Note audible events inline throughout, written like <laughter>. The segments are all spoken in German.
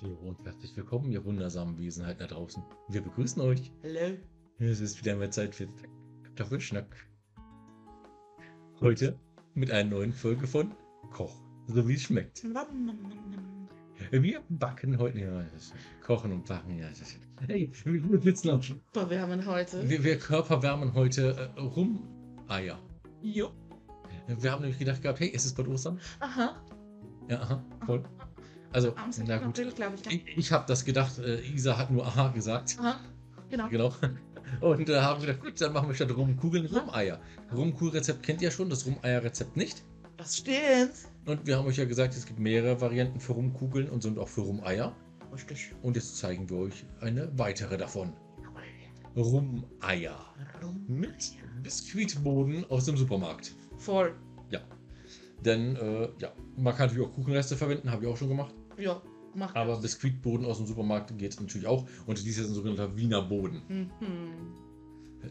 Hallo und herzlich willkommen, ihr wundersamen Wesenheiten da draußen. Wir begrüßen euch. Hallo. Es ist wieder mal Zeit für Kartoffelschnack. Heute mit einer neuen Folge von Koch, so wie es schmeckt. Wir backen heute, ja, kochen und backen, ja. Hey, wir sitzen auf. Haben heute. Wir, wir körperwärmen heute äh, Rum-Eier. Jo. Wir haben nämlich gedacht gehabt, hey, ist es bald Ostern? Aha. Ja, aha, voll. Also, Am 6. na gut. April, glaube ich. Ich, ich habe das gedacht, äh, Isa hat nur aha gesagt. Aha. Genau. <laughs> Genau. Und äh, haben gedacht, gut, dann machen wir statt Rumkugeln Rumeier. Rumkugelrezept kennt ihr schon, das Rumeierrezept nicht. Das stimmt. Und wir haben euch ja gesagt, es gibt mehrere Varianten für Rumkugeln und sind auch für Rumeier. Richtig. Und jetzt zeigen wir euch eine weitere davon. Rumeier. Mit Biskuitboden aus dem Supermarkt. Voll. Denn, äh, ja, man kann natürlich auch Kuchenreste verwenden, habe ich auch schon gemacht. Ja. Mach Aber das. Biskuitboden aus dem Supermarkt geht natürlich auch. Und dies ist ein sogenannter Wiener Boden. Mhm.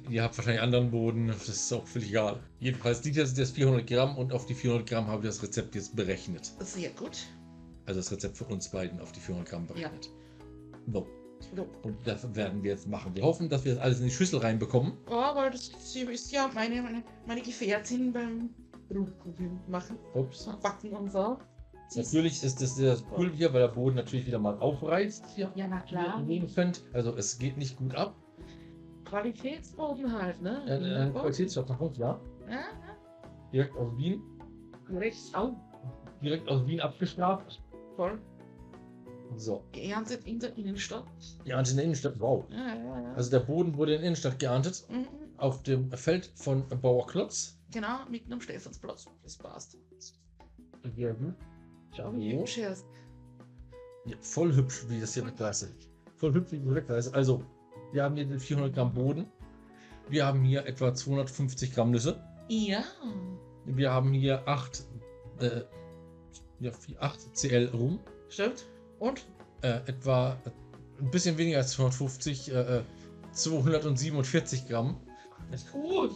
Ihr habt wahrscheinlich anderen Boden, das ist auch völlig egal. Jedenfalls, die das ist 400 Gramm und auf die 400 Gramm habe ich das Rezept jetzt berechnet. Sehr gut. Also das Rezept von uns beiden auf die 400 Gramm berechnet. So, So. und das werden wir jetzt machen. Wir hoffen, dass wir das alles in die Schüssel reinbekommen. Oh, weil das ist ja meine, meine, meine Gefährtin beim Rundkugeln machen. Ups. Backen und so. Natürlich ist das sehr cool hier, weil der Boden natürlich wieder mal aufreißt. Hier, Ja, na klar. sehen könnt. Also es geht nicht gut ab. Qualitätsboden halt, ne? Ein, ein Qualitätsverpackung, ja. Ja, Direkt aus Wien. ja. Rechts auch. Direkt aus Wien abgestraft. Voll. So. Geerntet in der Innenstadt. Ja, und in der Innenstadt, wow. Ja, ja, ja. Also der Boden wurde in der Innenstadt geerntet. Mhm. auf dem Feld von Bauer Klotz. Genau, mitten am Stephansplatz. Das passt. Ja, Schau, Wie hübsch er ist. voll hübsch, wie das hier wegweise. Voll hübsch, wie das wegweise. Also, wir haben hier den 400 Gramm Boden. Wir haben hier etwa 250 Gramm Nüsse. Ja. Wir haben hier 8, äh, ja, 8 CL Rum. Stimmt. Und? Äh, etwa ein bisschen weniger als 250, äh, äh, 247 Gramm ist gut.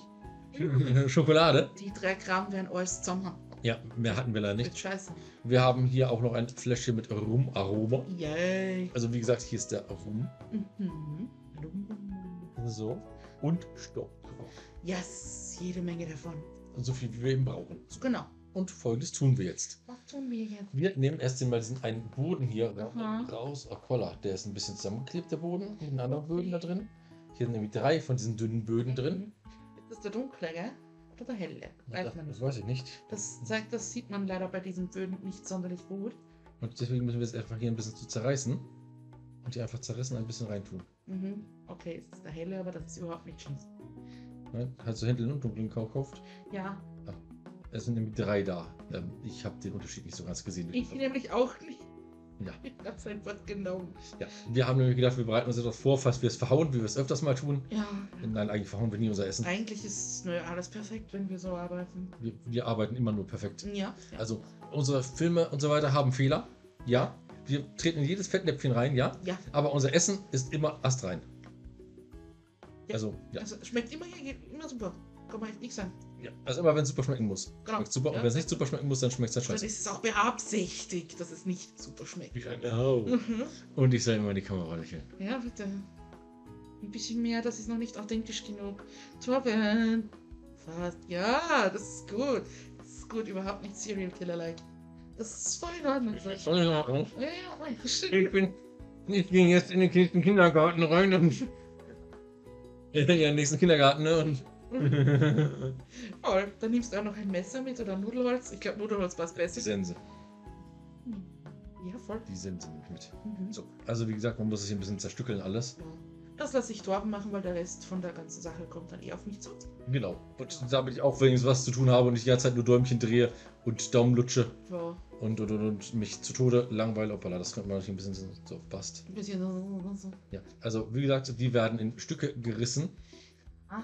<laughs> Schokolade. Die drei Gramm werden alles zusammen. Ja, mehr hatten wir leider Nicht scheiße. Wir haben hier auch noch ein Fläschchen mit Rumaroma. Yay. Also wie gesagt, hier ist der Rum. Mhm. So. Und Stopp. Yes, jede Menge davon. So viel wie wir eben brauchen. Genau. Und folgendes tun wir jetzt. Was tun wir jetzt? Wir nehmen erst einmal diesen einen Boden hier Aha. raus. Oh, Kolla, der ist ein bisschen zusammengeklebt, der Boden, mit den anderen Böden da drin. Hier sind nämlich drei von diesen dünnen Böden drin. Ist das der dunkle, gell? Oder der helle? Weiß man Das nicht. weiß ich nicht. Das zeigt, das sieht man leider bei diesen Böden nicht sonderlich gut. Und deswegen müssen wir es einfach hier ein bisschen zu zerreißen. Und die einfach zerrissen ein bisschen reintun. Mhm. Okay, es ist der helle, aber das ist überhaupt nicht schlimm. Ne? Halt so hinteren und dunklen gekauft. Ja, Es sind nämlich drei da. Ähm, ich habe den Unterschied nicht so ganz gesehen. ich nämlich auch nicht. Ja. Ich hab's einfach genommen. Ja, wir haben nämlich gedacht, wir bereiten uns etwas vor, falls wir es verhauen, wie wir es öfters mal tun. Ja, Nein, eigentlich verhauen wir nie unser Essen. eigentlich ist nö, alles perfekt, wenn wir so arbeiten. Wir, wir arbeiten immer nur perfekt. Ja. ja. Also unsere Filme und so weiter haben Fehler. Ja. Wir treten in jedes Fettnäpfchen rein, ja. ja. Aber unser Essen ist immer astrein. Ja. Also, ja. Also schmeckt immer, hier, immer super. Kann man echt nicht sagen. Ja. Also immer wenn es super schmecken muss. Genau. Schmeckt super. Ja. Und wenn es nicht super schmecken muss, dann schmeckt es dann Dann scheiße. ist es auch beabsichtigt, dass es nicht super schmeckt. Oh. Mhm. Und ich soll immer in die Kamera lächeln. Ja, bitte. Ein bisschen mehr, das ist noch nicht authentisch genug. Torben. Fast. Ja, das ist gut. Das ist gut, überhaupt nicht Serial Killer-like. Das ist voll in Ordnung. Ja, ja, ja, stimmt. Ich bin. Ich ging jetzt in den nächsten Kindergarten rein und. <laughs> Ja, in den nächsten Kindergarten, ne? Und. <laughs> Voll. Dann nimmst du auch noch ein Messer mit oder Nudelholz. Ich glaube, Nudelholz passt Die besser. Sense. Ja, voll. Die Sense nehme ich mit. Mhm. So, also wie gesagt, man muss es hier ein bisschen zerstückeln alles. Ja. Das lasse ich Torben machen, weil der Rest von der ganzen Sache kommt dann eh auf mich zu. Genau. Und damit ich auch wenigstens was zu tun habe und nicht die ganze Zeit nur Däumchen drehe und Daumen lutsche Ja, und, und, und, und mich zu Tode langweile. Hoppala, das könnte man natürlich ein bisschen so, so passt. ein bisschen so. Ja, also wie gesagt, die werden in Stücke gerissen.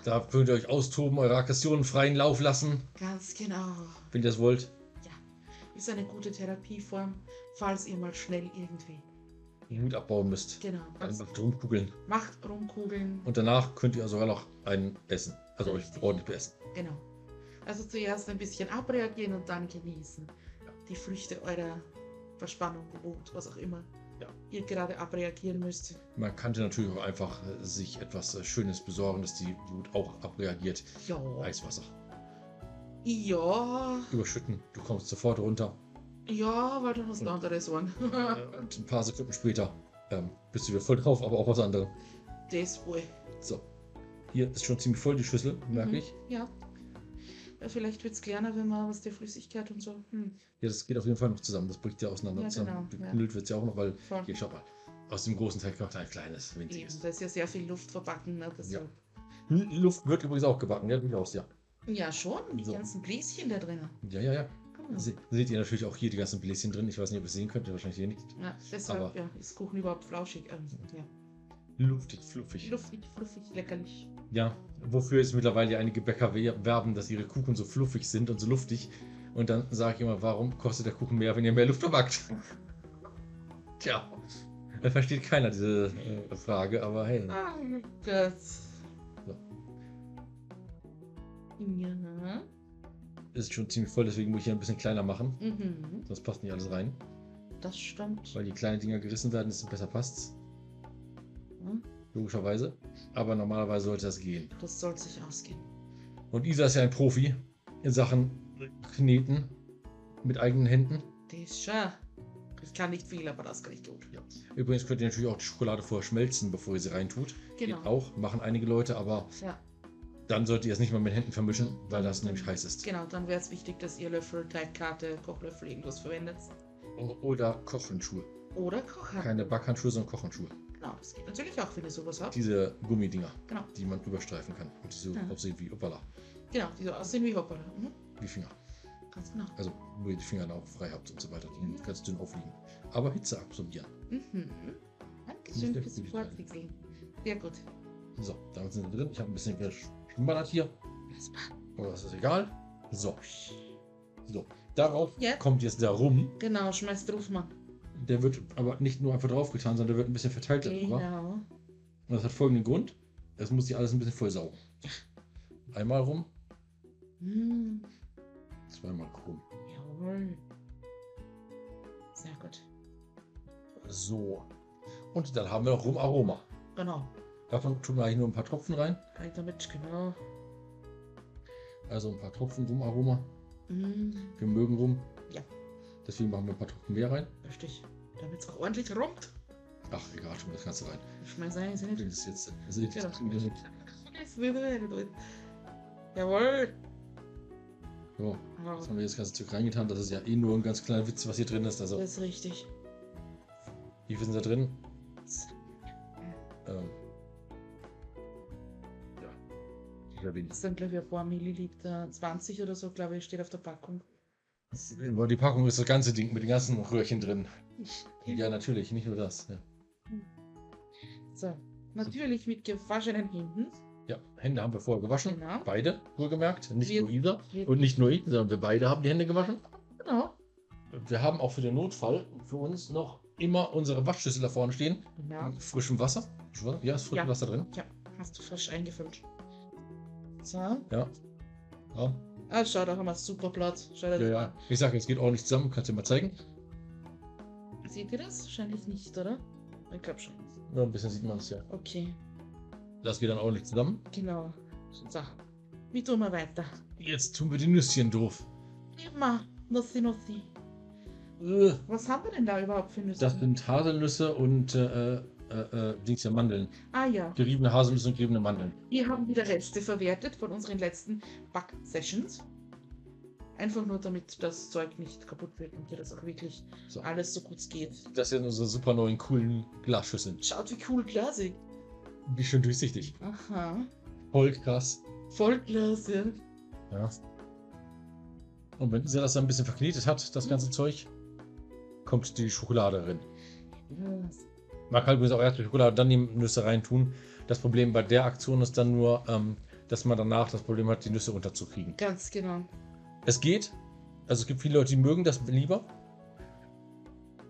Da könnt ihr euch austoben, eure Aggressionen freien Lauf lassen, Ganz genau. wenn ihr das wollt. Ist eine gute Therapieform, falls ihr mal schnell irgendwie. Den Mut abbauen müsst. Genau. Einfach drum kugeln. Macht rumkugeln. Und danach könnt ihr sogar noch einen essen. Also euch ordentlich beessen. Genau. Also zuerst ein bisschen abreagieren und dann genießen. Die Früchte eurer Verspannung, Wut, was auch immer Ja. ihr gerade abreagieren müsst. Man könnte natürlich auch einfach äh, sich etwas äh, Schönes besorgen, dass die Wut auch abreagiert. Ja. Eiswasser. Ja, Überschütten. Du kommst sofort runter. ja, weil dann hast du andere Sorgen. Äh, Und ein paar Sekunden später ähm, bist du wieder voll drauf, aber auch was anderes. das wohl. So. Hier ist schon ziemlich voll die Schüssel, merke Mhm. ich. Ja. Ja vielleicht wird es kleiner, wenn man aus der Flüssigkeit und so. Hm, Ja, das geht auf jeden Fall noch zusammen. Das bricht ja auseinander. Ja, zusammen. genau, ja. Geknüllt wird es ja auch noch, weil voll. hier, schau mal. Aus dem großen Teig kommt ein kleines, Eben, winziges. da ist ja sehr viel Luft verbacken. Ne? Ja. Luft wird übrigens auch gebacken, ja, durchaus, ja. ja, schon. Die So. ganzen Bläschen da drinnen. Ja, ja, ja. Genau. Se seht ihr natürlich auch hier die ganzen Bläschen drin. Ich weiß nicht, ob ihr es sehen könnt, wahrscheinlich hier nicht. Ja, deshalb Aber- ja, ist Kuchen überhaupt flauschig. Ähm, ja. Luftig, fluffig. Luftig, fluffig, leckerlich. Ja, wofür jetzt mittlerweile einige Bäcker we- werben, dass ihre Kuchen so fluffig sind und so luftig. Und dann sage ich immer, warum kostet der Kuchen mehr, wenn ihr mehr Luft verbackt? <laughs> Tja, da versteht keiner diese äh, Frage, aber hey. Ah, Gott. So. Ja. Ist schon ziemlich voll, deswegen muss ich hier ein bisschen kleiner machen. Mhm. Sonst passt nicht alles rein. Das stimmt. Weil die kleinen Dinger gerissen werden, desto besser passt's. Hm, Logischerweise. Aber normalerweise sollte das gehen. Das soll sich ausgehen. Und Isa ist ja ein Profi in Sachen Kneten mit eigenen Händen. Das ist schon. Ich kann nicht viel, aber das kann ich gut. Ja. Übrigens könnt ihr natürlich auch die Schokolade vorher schmelzen, bevor ihr sie reintut. Genau. Geht auch, machen einige Leute, aber Ja, dann solltet ihr es nicht mal mit Händen vermischen, weil das nämlich heiß ist. genau. Dann wäre es wichtig, dass ihr Löffel, Teigkarte, Kochlöffel, irgendwas verwendet. Oder Kochhandschuhe. Oder Kochhandschuhe. Keine Backhandschuhe, sondern Kochhandschuhe. Genau, das geht natürlich auch, wenn ihr sowas habt. Diese Gummidinger, Genau. die man überstreifen kann. Und die so Ja. aussehen wie Uppala, Genau, die so aussehen wie Hoppala. Mhm. wie Finger. Ganz genau. Also, wo ihr die Finger auch frei habt und so weiter, die Mhm. ganz dünn aufliegen. Aber Hitze absorbieren. Mhm. Dankeschön fürs Vorpixeln. Sehr gut. So, damit sind wir drin. Ich habe ein bisschen geschmallert hier. Aber das ist egal. So. So. Darauf Jetzt? kommt jetzt der Rum. Genau, schmeißt drauf, Mann. Der wird aber nicht nur einfach draufgetan, sondern der wird ein bisschen verteilt darüber. Genau. Und das hat folgenden Grund. Das muss sich alles ein bisschen vollsaugen. Einmal rum, Mm, zweimal rum. jawohl. Sehr gut. So. Und dann haben wir noch Rumaroma. Genau. Davon tun wir eigentlich nur ein paar Tropfen rein. Rein damit, genau. Also ein paar Tropfen Rumaroma. Mm, Wir mögen Rum. Deswegen machen wir ein paar Tropfen mehr rein. richtig. Damit es auch ordentlich rummt. Ach, egal, wir das Ganze rein. Schmeiß ein, ist Das nicht. ist jetzt. Das ist jetzt Jawohl. so, jetzt haben wir das ganze Zeug reingetan. Das ist ja eh nur ein ganz kleiner Witz, was hier drin ist. Also, Das ist richtig. wie viel sind da drin? Ähm, ja. Das sind, glaube ich, ein paar Milliliter. 20 oder so, glaube ich, steht auf der Packung. Die Packung ist das ganze Ding mit den ganzen Röhrchen drin. Ja, natürlich, nicht nur das. Ja, So. Natürlich mit gewaschenen Händen. ja Hände haben wir vorher gewaschen. Genau. Beide, wohlgemerkt. Nicht Wir- nur Isa wir- und nicht nur ich, sondern wir beide haben die Hände gewaschen. Genau. Wir haben auch für den Notfall für uns noch immer unsere Waschschüssel da vorne stehen. Ja. Mit frischem Wasser. Ja, ist frisches Ja. Wasser drin. ja, hast du frisch eingefüllt. So. Ja. Ja, Ah, schau, haben wir super Platz. Schau dir ja. ja. Ich sage, es geht ordentlich zusammen. Kannst du dir mal zeigen? an. Seht ihr das? Wahrscheinlich nicht, oder? Ich glaube schon. Ja, ein bisschen sieht man es ja. Okay, Das geht dann ordentlich zusammen. genau. So. Wie tun wir weiter? Jetzt tun wir die Nüsschen doof. Immer. Nussi, Nussi. Äh, Was haben wir denn da überhaupt für Nüsse? Das sind Haselnüsse und äh, äh, äh, Dings ja Mandeln. ah ja, Geriebene Haselnüsse und geriebene Mandeln. wir haben wieder Reste verwertet von unseren letzten Back-Sessions. Einfach nur, damit das Zeug nicht kaputt wird und dir das auch wirklich So. alles so gut geht. Das sind unsere super neuen, coolen Glasschüsseln. Schaut, wie cool glasig. Wie schön durchsichtig. Aha. Voll krass. Voll Glas, ja. Ja. Und wenn Isa das dann ein bisschen verknetet hat, das ganze Zeug, kommt die Schokolade rein. Yes. Man kann übrigens auch erst die Schokolade, dann die Nüsse reintun. Das Problem bei der Aktion ist dann nur, ähm, dass man danach das Problem hat, die Nüsse unterzukriegen. Ganz genau. Es geht. Also es gibt viele Leute, die mögen das lieber.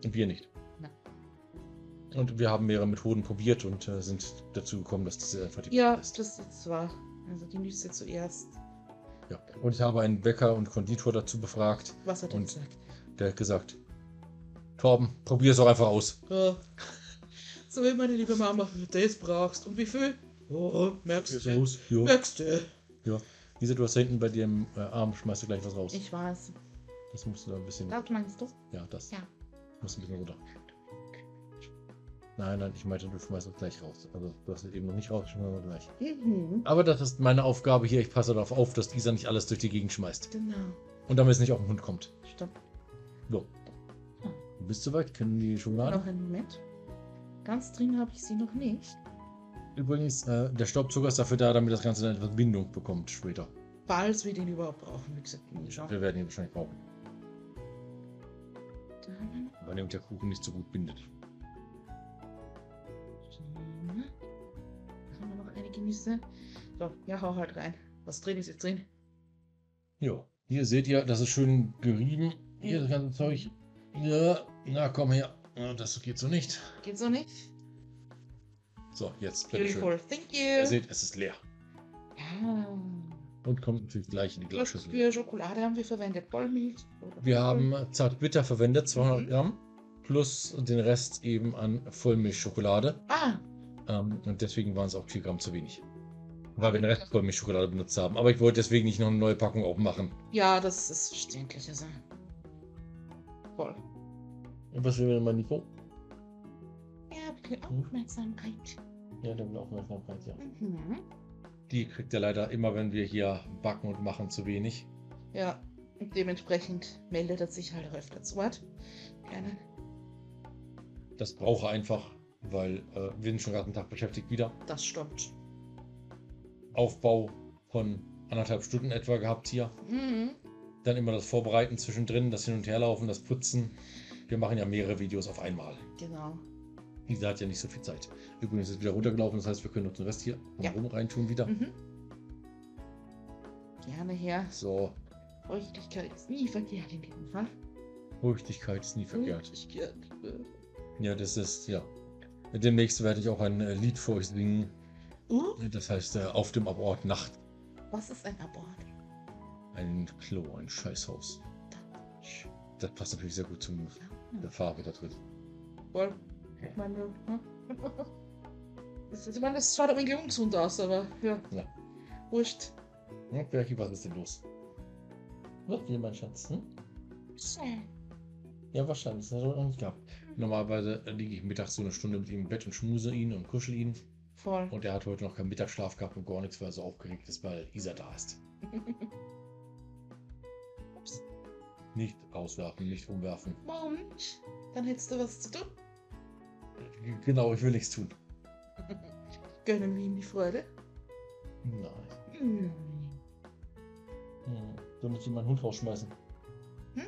Und wir nicht. Na. Und wir haben mehrere Methoden probiert und äh, sind dazu gekommen, dass das einfach die Ja, ist. das ist wahr. Also die Nüsse zuerst. Ja. Und ich habe einen Bäcker und Konditor dazu befragt. Was hat er Und- gesagt? Der hat gesagt, Torben, probier es doch einfach aus. Ja. So wie meine liebe Mama, wenn du das brauchst. Und wie viel? Oh, merkst du. Ja. Merkst du. ja. Lisa, du hast da hinten bei dir im äh, Arm, schmeißt du gleich was raus. Ich weiß. Das musst du da ein bisschen. Das meinst du? Ja, das. Ja. Muss ein bisschen runter. Nein, nein, ich meinte, du schmeißt das gleich raus. Also du hast es eben noch nicht rausgeschmissen, aber gleich. Mhm. Aber das ist meine Aufgabe hier. Ich passe darauf auf, dass Isa nicht alles durch die Gegend schmeißt. Genau. Und damit es nicht auf den Hund kommt. Stopp. So. Du bist soweit, können die Schokolade. Noch einen Moment. Ganz drin habe ich sie noch nicht. Übrigens, äh, der Staubzucker ist dafür da, damit das Ganze dann etwas Bindung bekommt später. Falls wir den überhaupt brauchen, wie gesagt. nie schauen. Wir werden ihn wahrscheinlich brauchen, Dann, weil der Kuchen nicht so gut bindet. dann haben wir noch einige Nüsse. So, ja, hau halt rein. Was drin ist jetzt drin? Ja, hier seht ihr, das ist schön gerieben. Hier das ganze Zeug. Ja, na komm her. Das geht so nicht. Geht so nicht? So, jetzt. Beautiful, thank Ihr you. seht, es ist leer. Ja. Und kommt natürlich gleich in die Glasschüssel. für Schokolade haben wir verwendet? Vollmilch? Wir haben Zartbitter verwendet, 200 Mhm. Gramm. Plus den Rest eben an Vollmilchschokolade. Ah, Ähm, und deswegen waren es auch 4 Gramm zu wenig. Weil wir den Rest Vollmilchschokolade benutzt haben. Aber ich wollte deswegen nicht noch eine neue Packung aufmachen. ja, das ist verständlich. Also. Voll. Und was will denn mein Nico? Ja, bitte Aufmerksamkeit. Ja, der will Aufmerksamkeit, ja. Mhm. Die kriegt er leider immer, wenn wir hier backen und machen, zu wenig. Ja, und dementsprechend meldet er sich halt auch öfter zu Wort. Gerne. Das braucht er einfach, weil äh, wir sind schon gerade einen Tag beschäftigt wieder. Das stimmt. Aufbau von anderthalb Stunden etwa gehabt hier. Mhm. Dann immer das Vorbereiten zwischendrin, das Hin- und Herlaufen, das Putzen. Wir machen ja mehrere Videos auf einmal. Genau. Lisa hat ja nicht so viel Zeit. Übrigens ist es wieder runtergelaufen, das heißt, wir können uns den Rest hier Ja. rum reintun wieder. Mhm. Gerne her. So, Feuchtigkeit ist nie verkehrt in diesem Fall. Feuchtigkeit ist nie verkehrt. Feuchtigkeit. Ja, das ist, ja. Demnächst werde ich auch ein äh, Lied für euch singen. Uh, Das heißt, äh, auf dem Abort Nacht. was ist ein Abort? Ein Klo, ein Scheißhaus. Das passt natürlich sehr gut zum der Farbe da drin. Voll. Ich meine, hm? <laughs> das, ist- ich meine, das schaut wenig ungesund aus, aber ja. Ja. Wurscht. Hm, Berki, was ist denn los? Was will mein Schatz? Hm? Ja, wahrscheinlich. Das hat er noch nicht gehabt. Normalerweise liege ich mittags so eine Stunde mit ihm im Bett und schmuse ihn und kuschel ihn. Voll. Und er hat heute noch keinen Mittagsschlaf gehabt und gar nichts, weil er so aufgeregt ist, weil Isa da ist. <laughs> Nicht rauswerfen, nicht umwerfen. Moment. Dann hättest du was zu tun. Genau, ich will nichts tun. Gönnen wir ihm die Freude. Nein. Hm. Hm. So müsste ich meinen Hund rausschmeißen. Hm?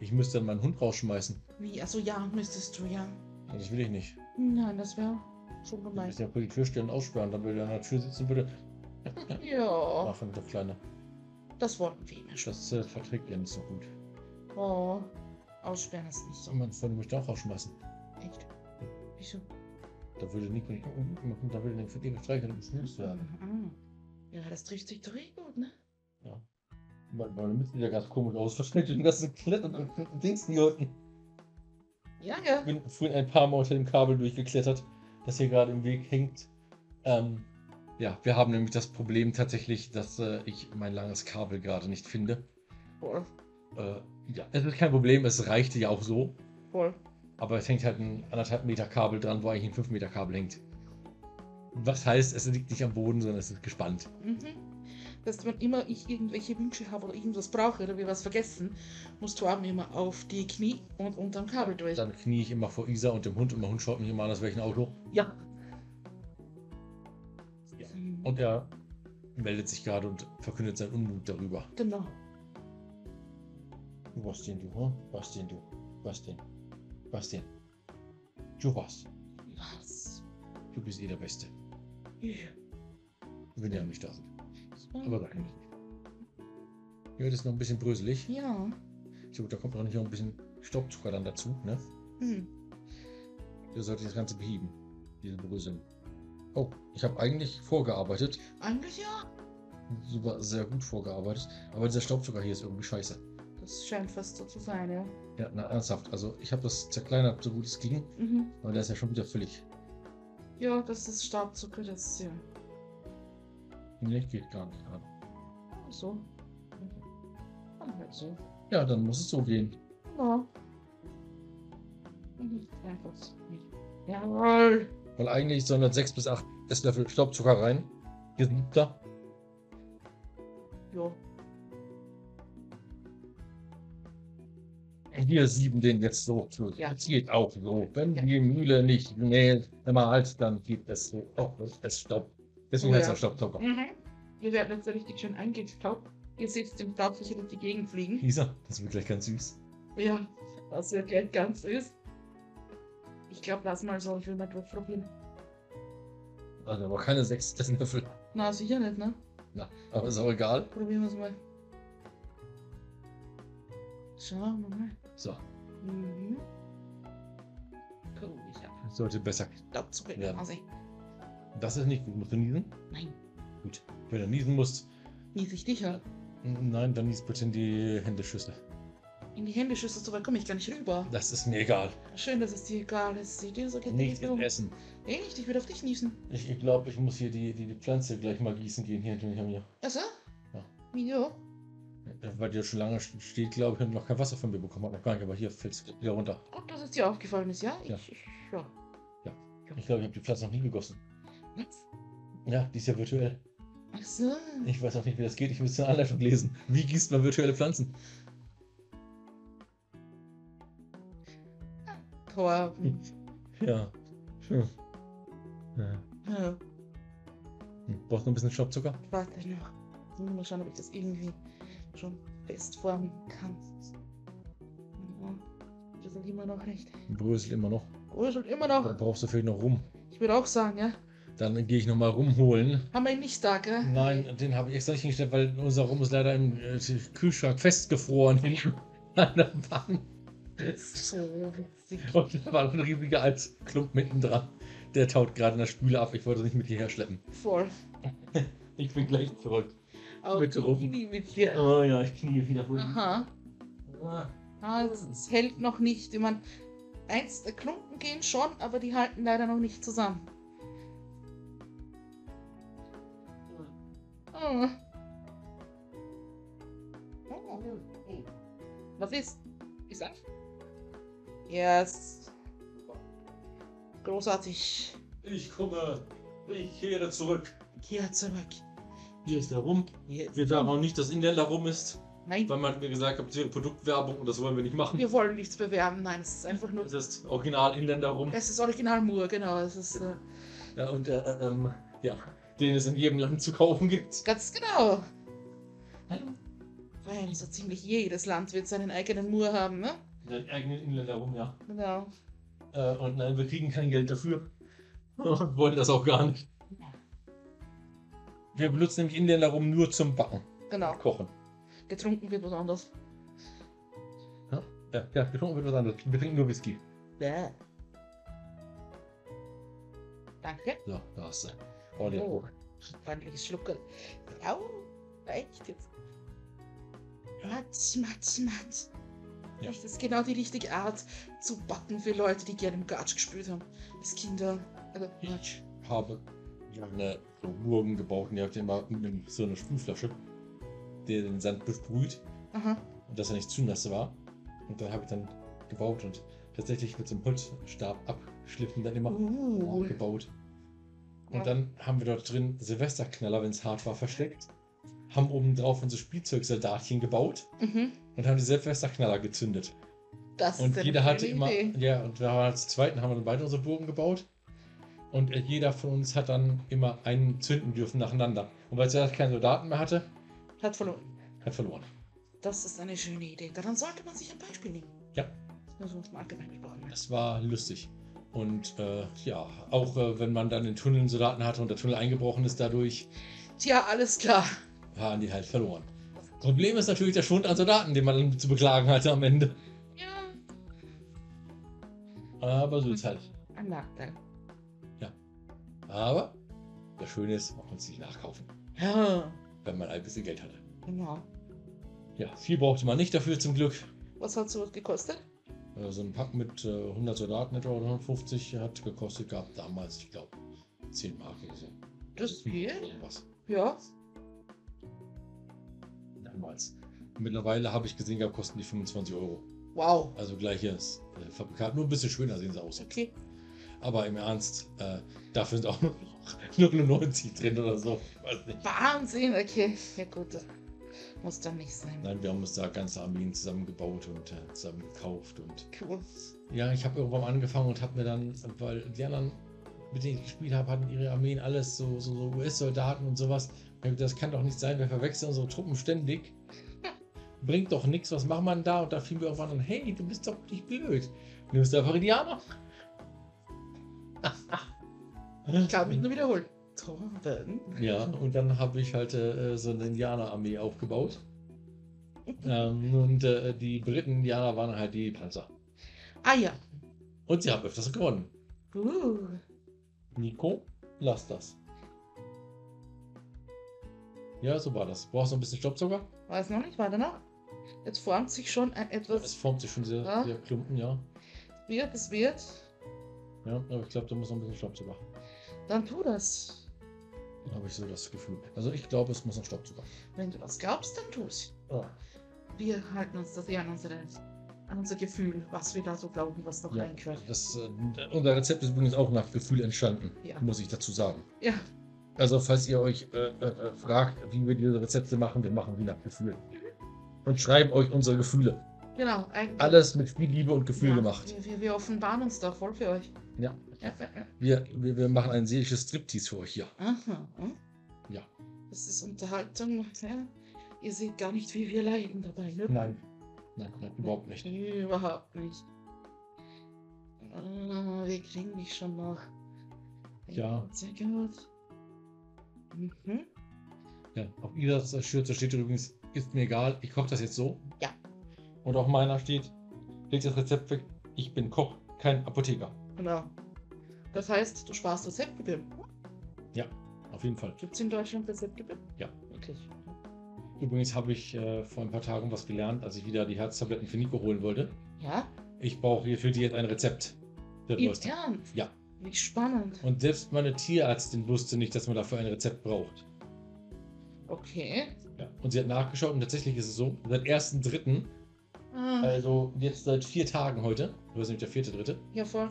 Ich müsste dann meinen Hund rausschmeißen. Wie? Achso, ja, müsstest du, ja. Das will ich nicht. Nein, das wäre schon Ich gemein. müsste ja vor die Tür stellen aussperren, dann würde er an der Tür sitzen würde Ja, machen, der Kleine. das wollten wir schon. Das äh, verträgt er nicht so gut. Oh, aussperren ist nicht so. Und mein Freund möchte auch rausschmeißen. Echt. Wieso? Da würde Nico nicht machen, da würde er von dir gestreichelt und geschmust werden. Mhm. Ja, das trifft sich doch eh gut, ne? Meine, meine Mitglieder ganz komisch aus, versteckt den ganzen Klettern und Dings hier unten. Ja, ja. Ich bin vorhin ein paar Mal unter dem Kabel durchgeklettert, das hier gerade im Weg hängt. Ähm, ja, wir haben nämlich das Problem tatsächlich, dass äh, ich mein langes Kabel gerade nicht finde. Voll. Äh, ja, es ist kein Problem, es reichte ja auch so. Voll. Aber es hängt halt ein anderthalb Meter Kabel dran, wo eigentlich ein 5 Meter Kabel hängt. Was heißt, es liegt nicht am Boden, sondern es ist gespannt. Mhm. Dass wenn immer ich irgendwelche Wünsche habe oder irgendwas brauche oder wir was vergessen, muss Torben immer auf die Knie und unterm Kabel durch. Dann knie ich immer vor Isa und dem Hund und mein Hund schaut mich immer an, aus welchem Auto. Ja. Ja. Und er meldet sich gerade und verkündet seinen Unmut darüber. Genau. Was denn du, hm? Was denn du? Was denn? Was denn? Du was? Was? Du bist eh der Beste. Ja. Wenn ja nicht da sind. Aber sag nicht. Ja, das ist noch ein bisschen bröselig. Ja. So, da kommt noch nicht noch ein bisschen Staubzucker dann dazu, ne? Hm. Der sollte das Ganze beheben. Diese Bröseln. Oh, ich habe eigentlich vorgearbeitet. Eigentlich ja. Super, sehr gut vorgearbeitet. Aber dieser Staubzucker hier ist irgendwie scheiße. Das scheint fast so zu sein, ja. Ja, na, ernsthaft. Also, ich habe das zerkleinert, so gut es ging. Mhm. Aber der ist ja schon wieder völlig. Ja, das ist Staubzucker, das ist ja Nee, geht gar nicht. an. so. Dann halt so. Ja, dann muss es so gehen. Ja. Mhm, Einfach so. Jawohl. Weil eigentlich sollen da 6 bis 8 Esslöffel Staubzucker rein. Hier sind da. Jo. Wir sieben den jetzt so. Ja. Das geht auch so. Wenn Ja. die Mühle nicht mäht, malt, dann geht das so. Oh, das ist Staub. Deswegen Oh heißt ja. er Staubzucker. Mhm. Wir werden jetzt richtig schön eingestaubt. Ihr seht den Staub sicher durch die Gegend fliegen. Lisa, das wird gleich ganz süß. Ja, das wird gleich ganz süß. Ich glaube, lass mal so, ich will mal durchprobieren. Also aber keine 6 Esslöffel. Na, sicher nicht, ne? Na, aber ist auch egal. Probieren wir es mal. Schauen wir mal. So, Mhm. Cool, ich habe sollte besser. Ja. der Nase. Das ist nicht gut. Musst du niesen? Nein, Gut. Wenn du niesen musst, nies ich dich halt. nein, dann nies bitte in die Händeschüssel. In die Hände schüsselst, so weit komme ich gar nicht rüber. Das ist mir egal. Schön, dass es dir egal ist. Sieh dir so geht Nicht um. essen. Nee, nicht, ich will auf dich niesen. Ich, ich glaube, ich muss hier die, die, die Pflanze gleich mal gießen gehen hier hinter mir. Achso? Ja. Wieso? Weil die ja schon lange steht, glaube ich, und noch kein Wasser von mir bekommen hat. Noch gar nicht, aber hier fällt es wieder runter. Gut, dass es dir aufgefallen ist, ja? Ich, Ja. Ich, ja. Ich glaube, ich habe die Pflanze noch nie gegossen. Was? Ja, die ist ja virtuell. Ach so. Ich weiß auch nicht, wie das geht. Ich müsste eine Anleitung lesen. Wie gießt man virtuelle Pflanzen? Torben. Ja. Schön. Ja. Ja, Hm. Brauchst du noch ein bisschen Staubzucker? warte noch. Ich mal schauen, ob ich das irgendwie schon fest formen kann. Ja, immer noch nicht. Brösel immer noch. Bröselt immer Da noch. brauchst du vielleicht noch rum. Ich würde auch sagen, ja. Dann gehe ich nochmal rumholen. Haben wir ihn nicht da, gell? Nein, den habe ich extra nicht hingestellt, weil unser Rum ist leider im äh, Kühlschrank festgefroren hinten <laughs> an der Wand. So witzig. Und da war noch ein riesiger Eisklump mitten dran. Der taut gerade in der Spüle ab. Ich wollte nicht mit hierher schleppen. Voll. Ich bin gleich zurück. Auch Bitte rum. nie mit dir. Oh ja, ich knie wieder vor. Aha. Ah, Ah, es, es hält noch nicht. Ich meine, eins der Klumpen gehen schon, aber die halten leider noch nicht zusammen. Ah. Oh. Was ist? Ist ab? Yes. Großartig. Ich komme. Ich kehre zurück. Kehr zurück. Hier ist der Rum. Ist Wir sagen auch nicht, dass Inländer Rum ist, Nein, weil man mir gesagt hat, es wäre Produktwerbung und das wollen wir nicht machen. wir wollen nichts bewerben. Nein, es ist einfach nur. Das ist original Inländer Rum. Es ist Original Moor, genau. Es ist äh, Ja, und äh, ähm, ja, den es in jedem Land zu kaufen gibt. ganz genau. Weil so ziemlich jedes Land wird seinen eigenen Moor haben, ne? Den eigenen Inländer Rum, ja. Genau. Äh, und nein, wir kriegen kein Geld dafür. Und <laughs> wollen das auch gar nicht. Wir benutzen nämlich Inländer Rum nur zum Backen, Genau. Kochen. Getrunken wird was anderes. Ja, ja, ja getrunken wird was anderes. Wir trinken nur Whisky. Bäh. Danke. So, da hast du. Oh, der Oh, ordentliches Schluckerl. Au, reicht jetzt. Matsch, matsch, matsch. Ja. Das ist genau die richtige Art zu backen für Leute, die gerne im Gatsch gespült haben. Als Kinder. Also. Ich habe eine so Burgen gebaut und die habt ihr immer mit einem- so einer Sprühflasche, der den Sand besprüht Aha. und dass er nicht zu nass war. Und dann habe ich dann gebaut und tatsächlich mit so einem Holzstab abgeschliffen dann immer Uh. gebaut. Und Ja. dann haben wir dort drin Silvesterknaller, wenn es hart war, versteckt. Haben oben drauf unsere Spielzeugsoldatchen gebaut Mhm. und haben die Silvesterknaller gezündet. Das Und jeder hatte schöne immer, Idee. ja, und wir haben als zweiten haben wir dann beide unsere Burgen gebaut. Und jeder von uns hat dann immer einen zünden dürfen nacheinander. Und weil er keine Soldaten mehr hatte, Hat verloren. hat verloren. Das ist eine schöne Idee. Daran sollte man sich ein Beispiel nehmen. Ja. So im Allgemeinen gesprochen. Das war lustig. Und äh, ja, auch äh, wenn man dann in Tunneln Soldaten hatte und der Tunnel eingebrochen ist dadurch, Tja, alles klar. waren die halt verloren. Problem ist natürlich der Schwund an Soldaten, den man dann zu beklagen hatte am Ende. Ja, Aber so ist halt. ein Nachteil. Aber das Schöne ist, man konnte es sich nachkaufen, Ja, wenn man ein bisschen Geld hatte. genau. Ja, viel brauchte man nicht dafür zum Glück. Was hat sowas gekostet? Äh, So ein Pack mit äh, 100 Soldaten etwa oder 150 hat gekostet gehabt damals, ich glaube, 10 Mark oder so. Das geht. Irgendwas. Ja. Damals. Mittlerweile habe ich gesehen, gehabt, kosten die 25 Euro. Wow. Also gleiches äh, Fabrikat, nur ein bisschen schöner sehen sie aus. Okay. Aber im Ernst, äh, dafür sind auch <laughs> nur noch 99 drin oder so. Ich weiß nicht. Wahnsinn. Okay. Ja gut. das Muss dann nicht sein. Nein, wir haben uns da ganze Armeen zusammengebaut und äh, zusammen gekauft. Und Cool. ja, ich habe irgendwann angefangen und habe mir dann, weil die anderen, mit denen ich gespielt habe, hatten ihre Armeen alles so, so, so US-Soldaten und sowas. Das kann doch nicht sein, wir verwechseln unsere Truppen ständig. Bringt doch nichts, was macht man da? Und da fiel mir irgendwann an, hey, du bist doch nicht blöd. Nimmst einfach Indianer? Ich kann mich nur wiederholen. Torben. Ja, und dann habe ich halt äh, so eine Indianerarmee aufgebaut. ähm, und äh, die Briten-Indianer waren halt die Panzer. Ah ja. Und sie haben öfters gewonnen. Uh. Nico, lass das. Ja, so war das. Brauchst du ein bisschen Staubsauger? Weiß noch nicht, warte noch. Jetzt formt sich schon ein Es etwas. formt sich schon sehr, Ja. sehr Klumpen, ja. Wird, es wird. Ja, aber ich glaube, da muss noch ein bisschen Staubsauger. Dann tu das. Habe ich so das Gefühl. Also ich glaube, es muss noch Staubsauger. Wenn du was glaubst, dann tu's. Oh. Wir halten uns das eher an, unsere, an unser Gefühl, was wir da so glauben, was noch Ja, reingehört. das, äh, unser Rezept ist übrigens auch nach Gefühl entstanden, Ja. muss ich dazu sagen. Ja, Also falls ihr euch äh, äh, äh, fragt, wie wir diese Rezepte machen, wir machen die nach Gefühl. Und schreiben euch unsere Gefühle. genau. Eigentlich. Alles mit viel Liebe und Gefühl ja, gemacht. Wir, wir, wir offenbaren uns da voll für euch. Ja. Wir, wir, wir machen ein seelisches Striptease für euch hier. Aha. hm? Ja. Das ist Unterhaltung. Ja. Ihr seht gar nicht, wie wir leiden dabei, ne? Nein. Nein, nein überhaupt nicht. Überhaupt nicht. Ah, wir kriegen dich schon noch. Ja. Sehr gut. Mhm. Ja, auf Idas Schürze steht übrigens, ist mir egal, ich koche das jetzt so. Ja. Und auf meiner steht, legt das Rezept weg, ich bin Koch, kein Apotheker. Genau. Das heißt, du sparst Rezeptgebühren. Auf jeden Fall. Gibt es in Deutschland Rezeptgebühren? Ja. Wirklich. Übrigens habe ich äh, vor ein paar Tagen was gelernt, als ich wieder die Herztabletten für Nico holen wollte. Ja? Ich brauche hier für die jetzt ein Rezept. Ernst? Ja. Wie spannend. Und selbst meine Tierärztin wusste nicht, dass man dafür ein Rezept braucht. Okay. Ja. Und sie hat nachgeschaut und tatsächlich ist es so, seit 1.3., Ah, also jetzt seit vier Tagen heute, du bist nämlich der vierte, dritte, ja, voll.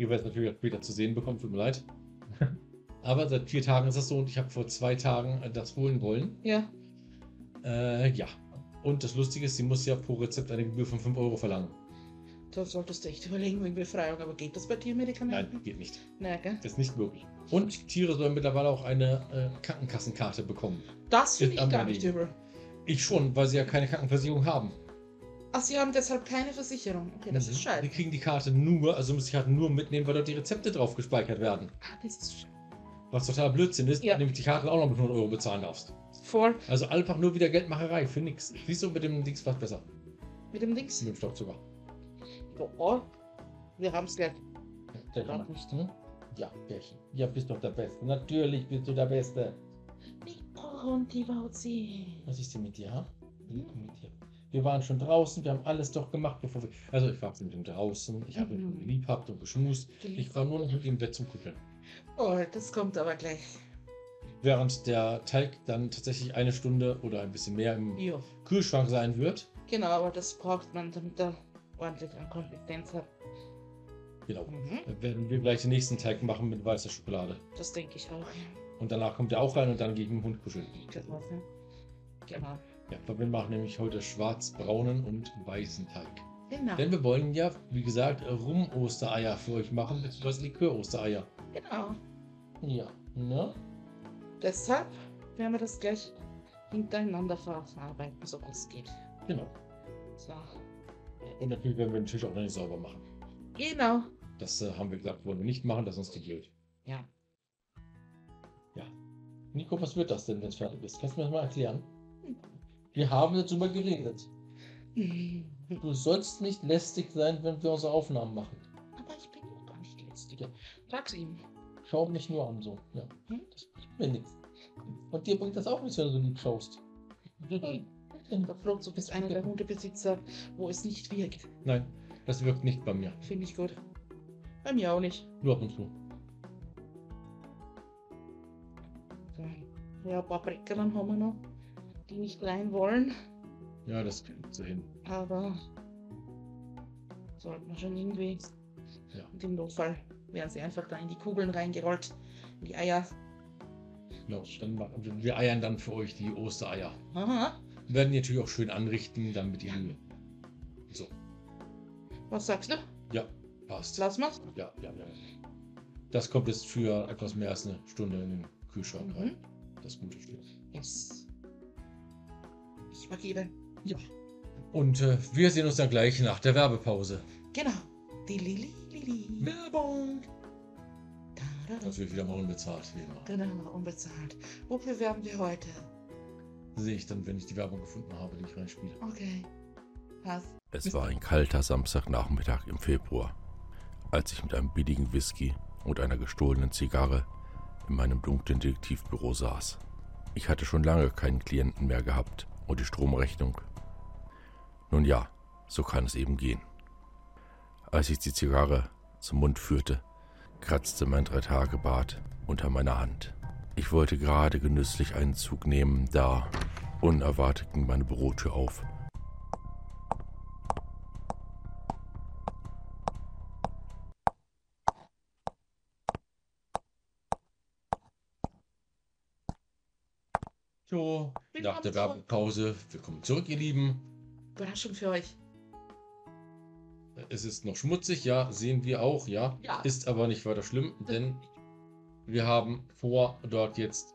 Ihr werdet es natürlich auch später zu sehen bekommen, tut mir leid. <laughs> Aber seit vier Tagen ist das so und ich habe vor zwei Tagen äh, das holen wollen. Ja. Äh, ja. Und das Lustige ist, sie muss ja pro Rezept eine Gebühr von 5 Euro verlangen. Da solltest du echt überlegen wegen Befreiung. Aber geht das bei Tiermedikamenten? Nein, geht nicht. Nein, gell? Das ist nicht möglich. Und Tiere sollen mittlerweile auch eine äh, Krankenkassenkarte bekommen. Das finde ich gar nicht übel. Ich schon, weil sie ja keine Krankenversicherung haben. Ach, sie haben deshalb keine Versicherung. Okay, das ist Die scheiße. kriegen die Karte nur, also müssen sie halt nur mitnehmen, weil dort die Rezepte drauf gespeichert werden. Ah, das ist scheiße. Was total Blödsinn ist, Ja. nämlich die Karte auch noch mit 100 Euro bezahlen darfst. Voll. Also einfach nur wieder Geldmacherei für nix. Siehst du mit dem Dings was besser? Mit dem Dings. Mit dem Staubsauger. Oh, wir haben es gleich. Der kann- nicht. Hm? Ja, Pärchen. Ja, bist doch der Beste. Natürlich bist du der Beste. Nico und die Bauzi. Was ist denn mit dir, ha? Mit dir. Wir waren schon draußen, wir haben alles doch gemacht, bevor wir. Also ich war mit ihm draußen, ich habe ihn Mhm. geliebt und geschmust. Ich war nur noch mit ihm im Bett zum Kuscheln. Oh, das kommt aber gleich. Während der Teig dann tatsächlich eine Stunde oder ein bisschen mehr im Jo. Kühlschrank sein wird. Genau, aber das braucht man, damit er ordentlich an Konsistenz hat. Genau. Mhm. Dann werden wir gleich den nächsten Teig machen mit weißer Schokolade. Das denke ich auch. Und danach kommt er auch rein und dann mit dem Hund kuscheln. Genau. Genau. Ja, wir machen nämlich heute schwarz-braunen und weißen Teig. Genau. Denn wir wollen ja, wie gesagt, Rum-Ostereier für euch machen, beziehungsweise Likör-Ostereier. genau. Ja, ne? Deshalb werden wir das gleich hintereinander verarbeiten, so gut es geht. Genau. So. Und natürlich werden wir den Tisch auch noch nicht sauber machen. Genau. Das äh, haben wir gesagt, wollen wir nicht machen, das ist uns zu blöd. Ja. Ja. Nico, was wird das denn, wenn es fertig ist? Kannst du mir das mal erklären? Wir haben darüber geredet. Du sollst nicht lästig sein, wenn wir unsere Aufnahmen machen. Aber ich bin doch gar nicht lästig. Sag's ihm. Schau mich nur an so. Ja. Hm? Das bringt mir nichts. Und dir bringt das auch nichts, wenn du so lieb schaust. Der Flot, du bist einer der Hundebesitzer, wo es nicht wirkt. Nein, das wirkt nicht bei mir. Finde ich gut. Bei mir auch nicht. Nur ab und zu. So. Ja, ein paar Breckerern haben wir noch, die nicht rein wollen. Ja, das kriegt sie hin. Aber sollten wir schon irgendwie. Ja. Und im Notfall werden sie einfach da in die Kugeln reingerollt. In die Eier. Genau, dann machen, wir eiern dann für euch die Ostereier. Aha. Wir werden die natürlich auch schön anrichten, dann mit ihnen. So, Was sagst du? ja, passt. Lass mal's? Ja, ja, ja. Das kommt jetzt für etwas mehr als eine Stunde in den Kühlschrank rein. Mhm. Das gute Stück. Yes. Ich übergebe. Ja. Und äh, wir sehen uns dann gleich nach der Werbepause. Genau. Die Lili, Lili. Werbung! Da, da, da. Natürlich wieder mal unbezahlt, wie immer. Genau, unbezahlt. Wofür werben wir heute? Sehe ich dann, wenn ich die Werbung gefunden habe, die ich reinspiele. Okay. Pass. Es war ein kalter Samstagnachmittag im Februar, als ich mit einem billigen Whisky und einer gestohlenen Zigarre in meinem dunklen Detektivbüro saß. Ich hatte schon lange keinen Klienten mehr gehabt und die Stromrechnung. Nun ja, so kann es eben gehen. Als ich die Zigarre zum Mund führte, kratzte mein Drei-Tage-Bart unter meiner Hand. Ich wollte gerade genüsslich einen Zug nehmen, da unerwartet ging meine Bürotür auf Nach der. Werbepause. Willkommen zurück, ihr Lieben. Überraschung für euch. Es ist noch schmutzig, ja, sehen wir auch, ja. Ja. Ist aber nicht weiter schlimm, denn wir haben vor, dort jetzt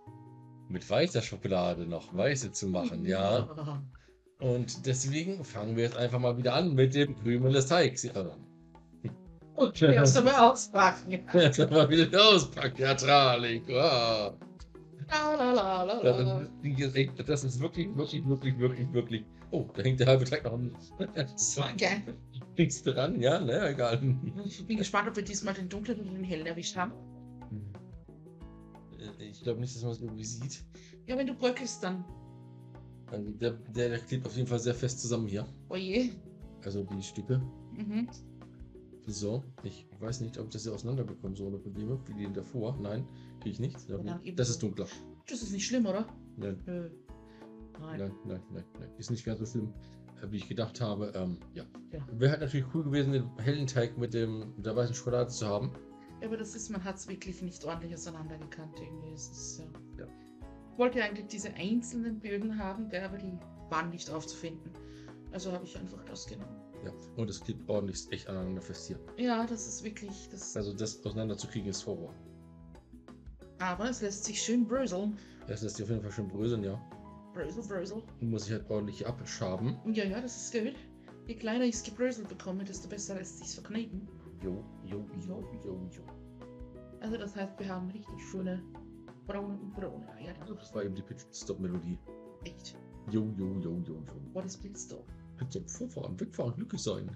mit weißer Schokolade noch weiße zu machen, ja. <laughs> Und deswegen fangen wir jetzt einfach mal wieder an mit dem Krümel des Teigs. Ja. Und erst einmal auspacken. <laughs> Jetzt mal wieder auspacken, ja, traurig. Wow. Das ist, wirklich, wirklich, wirklich, wirklich, wirklich. Oh, da hängt der halbe Teig noch war geil. nichts dran, ja, ne, egal. Ich bin gespannt, ob wir diesmal den dunklen und den hellen erwischt haben. Ich glaube nicht, dass man es irgendwie sieht. Ja, wenn du bröckelst, dann. Der, der, der klebt auf jeden Fall sehr fest zusammen hier. Oje. Also die Stücke. Mhm. So, ich weiß nicht, ob ich das hier auseinanderbekomme, so ohne Probleme, wie die davor. Nein, kriege ich nicht. Ja, dann eben das ist dunkler. Das ist nicht schlimm, oder? Nein, Nö. Nein. nein, nein, nein, nein. Ist nicht ganz so schlimm, äh, wie ich gedacht habe. Ähm, ja. Ja. Wäre halt natürlich cool gewesen, den hellen Teig mit, dem, mit der weißen Schokolade zu haben. Aber das ist, man hat es wirklich nicht ordentlich auseinandergekannt. Irgendwie ist es ja. Ja. Ich wollte eigentlich diese einzelnen Bögen haben, gell, aber die waren nicht aufzufinden. Also habe ich einfach das genommen. Ja. Und es klebt ordentlich echt aneinander fest hier. Ja, das ist wirklich. Das, Also das auseinanderzukriegen ist Horror. Aber es lässt sich schön bröseln. Das lässt sich auf jeden Fall schön bröseln, ja. Brösel, brösel. Muss ich halt ordentlich abschaben. Ja, ja, das ist gut. Je kleiner ich es gebröselt bekomme, desto besser lässt sich verkneten. Jo, jo, jo, jo, jo. Also das heißt, wir haben richtig schöne braune und braune Eier. Das war eben die Pitch-Stop-Melodie. Echt. Jo, jo, jo, jo, jo. What is Pitstop? Bitte vorfahren, wegfahren, glücklich sein.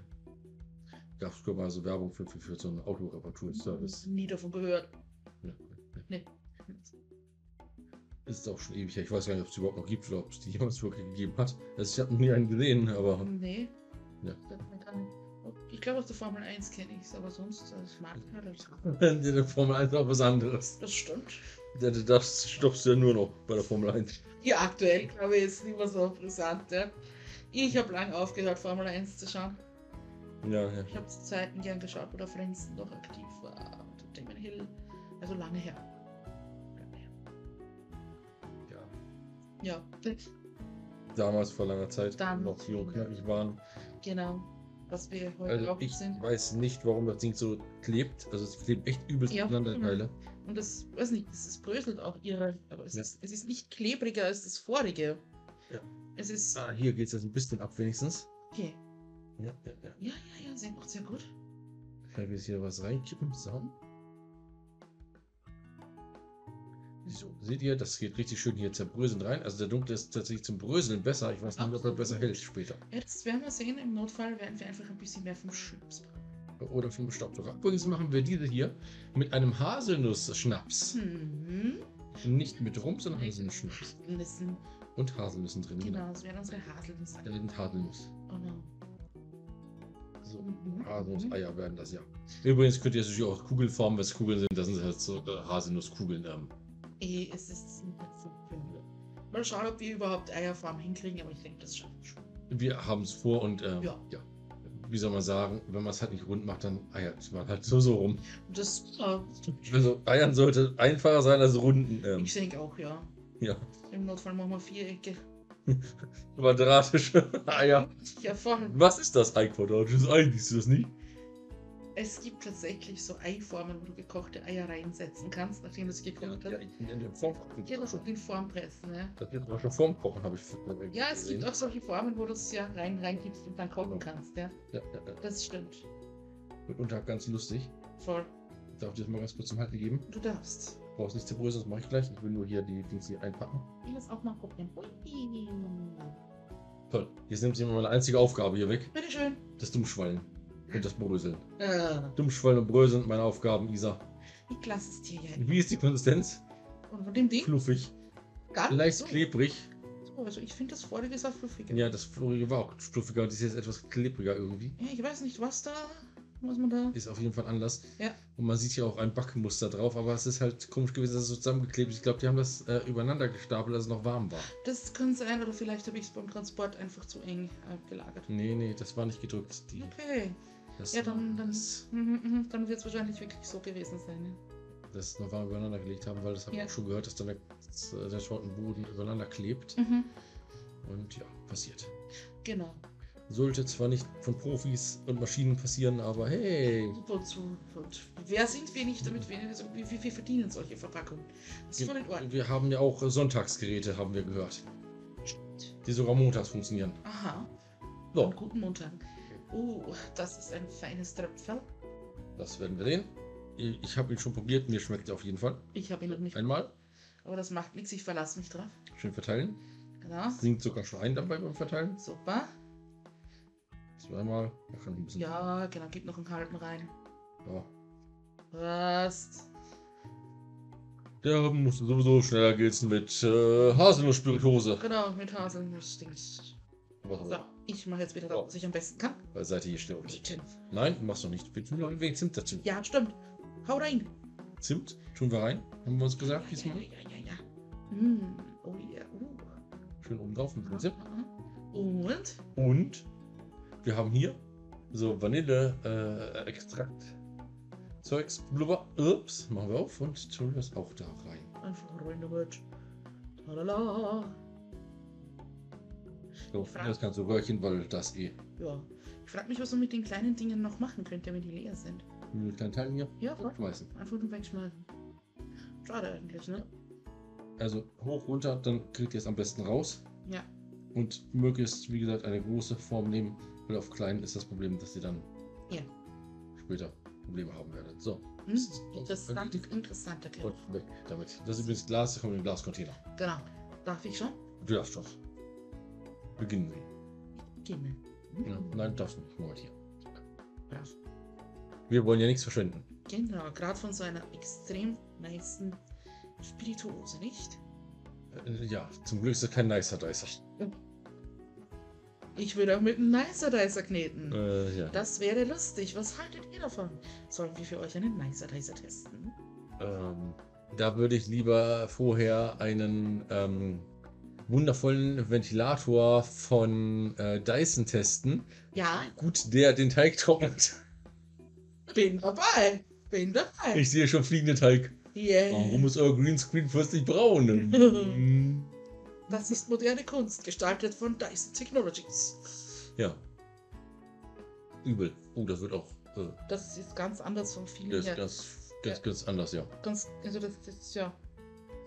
Gab es mal so Werbung für, für, für so einen Autoreparaturservice. Nie davon gehört. Nee. Ist auch schon ewig her. Ich weiß gar nicht, ob es die überhaupt noch gibt oder ob es die jemals wirklich gegeben hat. Also ich habe noch nie einen gesehen, aber Nee. Ja. Nicht- Ich glaube, aus der Formel 1 kenne ich es, aber sonst als Marke oder so. in der Formel 1 auch was anderes. Das stimmt. Da- da- Das stoppst du ja nur noch bei der Formel 1. Ja, aktuell glaube ich, ist nicht mehr so brisant. Ja. Ich habe lange aufgehört, Formel 1 zu schauen. Ja, ja. Ich habe zu Zeiten gern geschaut, wo der Frenzen noch aktiv war. Und Damon Hill. Also lange her. Ja. Ja, Damals vor langer Zeit Damals. noch jung knackig waren. genau. Was wir heute Also auch ich sind. weiß nicht, warum das Ding so klebt. Also es klebt echt übelst Ja. miteinander, die Teile. Und das, weiß nicht, es ist bröselt auch ihre. Aber es, Ja. ist, es ist nicht klebriger als das vorige. Ja. Es ist. Ah, hier geht es jetzt ein bisschen ab wenigstens. Okay. Ja, ja, ja. Ja, ja, ja, sehr gut, sehr gut. Kann ich jetzt hier was reinkippen? So. So, seht ihr, das geht richtig schön hier zerbröseln rein. Also der dunkle ist tatsächlich zum Bröseln besser. Ich weiß nicht, ob er besser hält später. Jetzt werden wir sehen, im Notfall werden wir einfach ein bisschen mehr vom Schnaps brauchen. Oder vom Staubsauger. Übrigens machen wir diese hier mit einem Haselnuss-Schnaps. Hm. Nicht mit Rum, sondern Haselnuss-Schnaps. Nissen Und Haselnüssen drin. Genau, das wären unsere Haselnüsse. Da sind Haselnuss. Genau. So. Mhm. Haselnuss-Eier werden das, ja. Übrigens könnt ihr natürlich auch Kugelformen, was Kugeln sind, das sind halt so äh, Haselnusskugeln. Ähm, Eh, es ist nicht so viel. Mal schauen, ob wir überhaupt Eierform hinkriegen, aber ich denke, das schaffen wir schon. wir haben es vor und ähm, Ja. ja. Wie soll man sagen, wenn man es halt nicht rund macht, dann eiert man halt so, so rum. Das, äh, Also Eiern sollte einfacher sein als runden. Ähm, ich denke auch, ja. ja. Im Notfall machen wir Vierecke. <laughs> Quadratische <laughs> Eier. Ja, voll. Was ist das Ei quadratisches Ei? Siehst du das nicht? Es gibt tatsächlich so Eiformen, wo du gekochte Eier reinsetzen kannst, nachdem du es gekocht hast. in, in dem Formkochen. Ja, das in Form pressen, ne? Das wird aber schon Formkochen, habe ich Ja, es gesehen. gibt auch solche Formen, wo du es ja rein reingibst und dann kochen kannst, ja. Ja, ja, ja. Das stimmt. Mitunter ganz lustig. Voll. Darf ich dir das mal ganz kurz zum Halten geben? Du darfst. Du brauchst nicht zerbröseln, das mache ich gleich. Ich will nur hier die Dings hier einpacken. Ich will das auch mal probieren. Ui. Toll. Jetzt nimmt sie mir meine einzige Aufgabe hier weg. Bitteschön. Das Dummschwallen. Und das Bröseln. Äh, Dummschwallen und Bröseln sind meine Aufgaben, Isa. ich lasse es dir ja. Wie ist die Konsistenz? Und von dem Ding? Fluffig. Gar Leicht so. klebrig. So, Also ich finde das vorige ist auch fluffiger. Ja, das vorige war auch fluffiger. Das ist jetzt etwas klebriger irgendwie. Ja, ich weiß nicht, was da, was man da. Ist auf jeden Fall Anlass. Ja. Und man sieht hier auch ein Backmuster drauf, aber es ist halt komisch gewesen, dass es so zusammengeklebt ist. Ich glaube, die haben das äh, übereinander gestapelt, als es noch warm war. Das kann sein, oder vielleicht habe ich es beim Transport einfach zu eng äh, gelagert. Nee, nee, das war nicht gedrückt. Die, Okay. Das, Ja, dann, dann, das, mhm, mhm, dann wird es wahrscheinlich wirklich so gewesen sein. Ja. das noch warm übereinander gelegt haben, weil das habe Ja. ich auch schon gehört, dass dann der, dass, äh, der Schottenboden übereinander klebt. Mhm. Und ja, passiert. Genau. Sollte zwar nicht von Profis und Maschinen passieren, aber hey. Wozu? Wer sind wir nicht, damit wir, also, wie wie wir verdienen solche Verpackungen? Das ist voll in Ordnung. Wir haben ja auch Sonntagsgeräte, haben wir gehört. Die sogar montags funktionieren. Aha. So, Und guten Montag. Oh, das ist ein feines Tröpfel. das werden wir sehen. Ich habe ihn schon probiert, mir schmeckt er auf jeden Fall. Ich habe ihn noch nicht. Einmal. Aber das macht nichts, ich verlasse mich drauf. Schön verteilen. Genau. Singt sogar schon ein dabei beim Verteilen. Super. Zweimal. Da kann ich ein bisschen. Ja, genau, gib noch einen halben rein. ja. Was? Der muss sowieso schneller gilzen mit äh, Haselnuss-Spirituose. Genau, mit Haselnuss-Dings. Was So, ich mache jetzt wieder das, was ich am besten kann. Weil seid ihr hier. Bieten. Nein, machst du nicht. Wir tun noch ein wenig Zimt dazu. Ja, stimmt. Hau rein. Zimt tun wir rein. Haben wir uns gesagt, Ja, diesmal. ja, ja, ja, ja. Mm, oh ja. Uh. Schön oben drauf mit dem Zimt. Und? Und wir haben hier so Vanille-Extrakt. Zeugs, blubber, ups, machen wir auf und tun das auch da rein. Einfach rein damit. Talala. Frag- das kannst du röhrchen, weil das eh. Ja. Ich frage mich, was man mit den kleinen Dingen noch machen könnte, wenn die leer sind. Mit kleinen Teilen hier Ja, voll. schmeißen. Einfach nur wegschmeißen. Schade eigentlich, ne? Also hoch, runter, dann kriegt ihr es am besten raus. Ja. Und möglichst, wie gesagt, eine große Form nehmen, weil auf kleinen ist das Problem, dass ihr dann Ja. später Probleme haben werdet. So, Hm? Interessant, interessant erklärt. und weg damit. Das ist übrigens Glas, das kommt in den Glascontainer. Genau. Darf ich schon? Du darfst schon. Beginnen Sie. Beginnen. Ja, nein, darfst du nicht. Moment hier. Brav. Wir wollen ja nichts verschwenden. Genau, gerade von so einer extrem nicen Spirituose, nicht? Äh, Ja, zum Glück ist das kein Nicer Dicer. Ich würde auch mit einem Nicer Dicer kneten. Äh, ja. Das wäre lustig. Was haltet ihr davon? Sollen wir für euch einen Nicer Dicer testen? Ähm, da würde ich lieber vorher einen ähm, wundervollen Ventilator von äh, Dyson testen. Ja, Gut, der den Teig trocknet. bin dabei. Bin dabei. Ich sehe schon fliegenden Teig. Yeah. Warum ist euer Greenscreen plötzlich braun? <laughs> Hm, Das ist moderne Kunst, gestaltet von Dyson Technologies. ja. Übel. Oh, das wird auch äh, Das ist ganz anders vom Feeling das, her. ganz, ganz, ganz anders, ja. Ganz, also das, das ist ja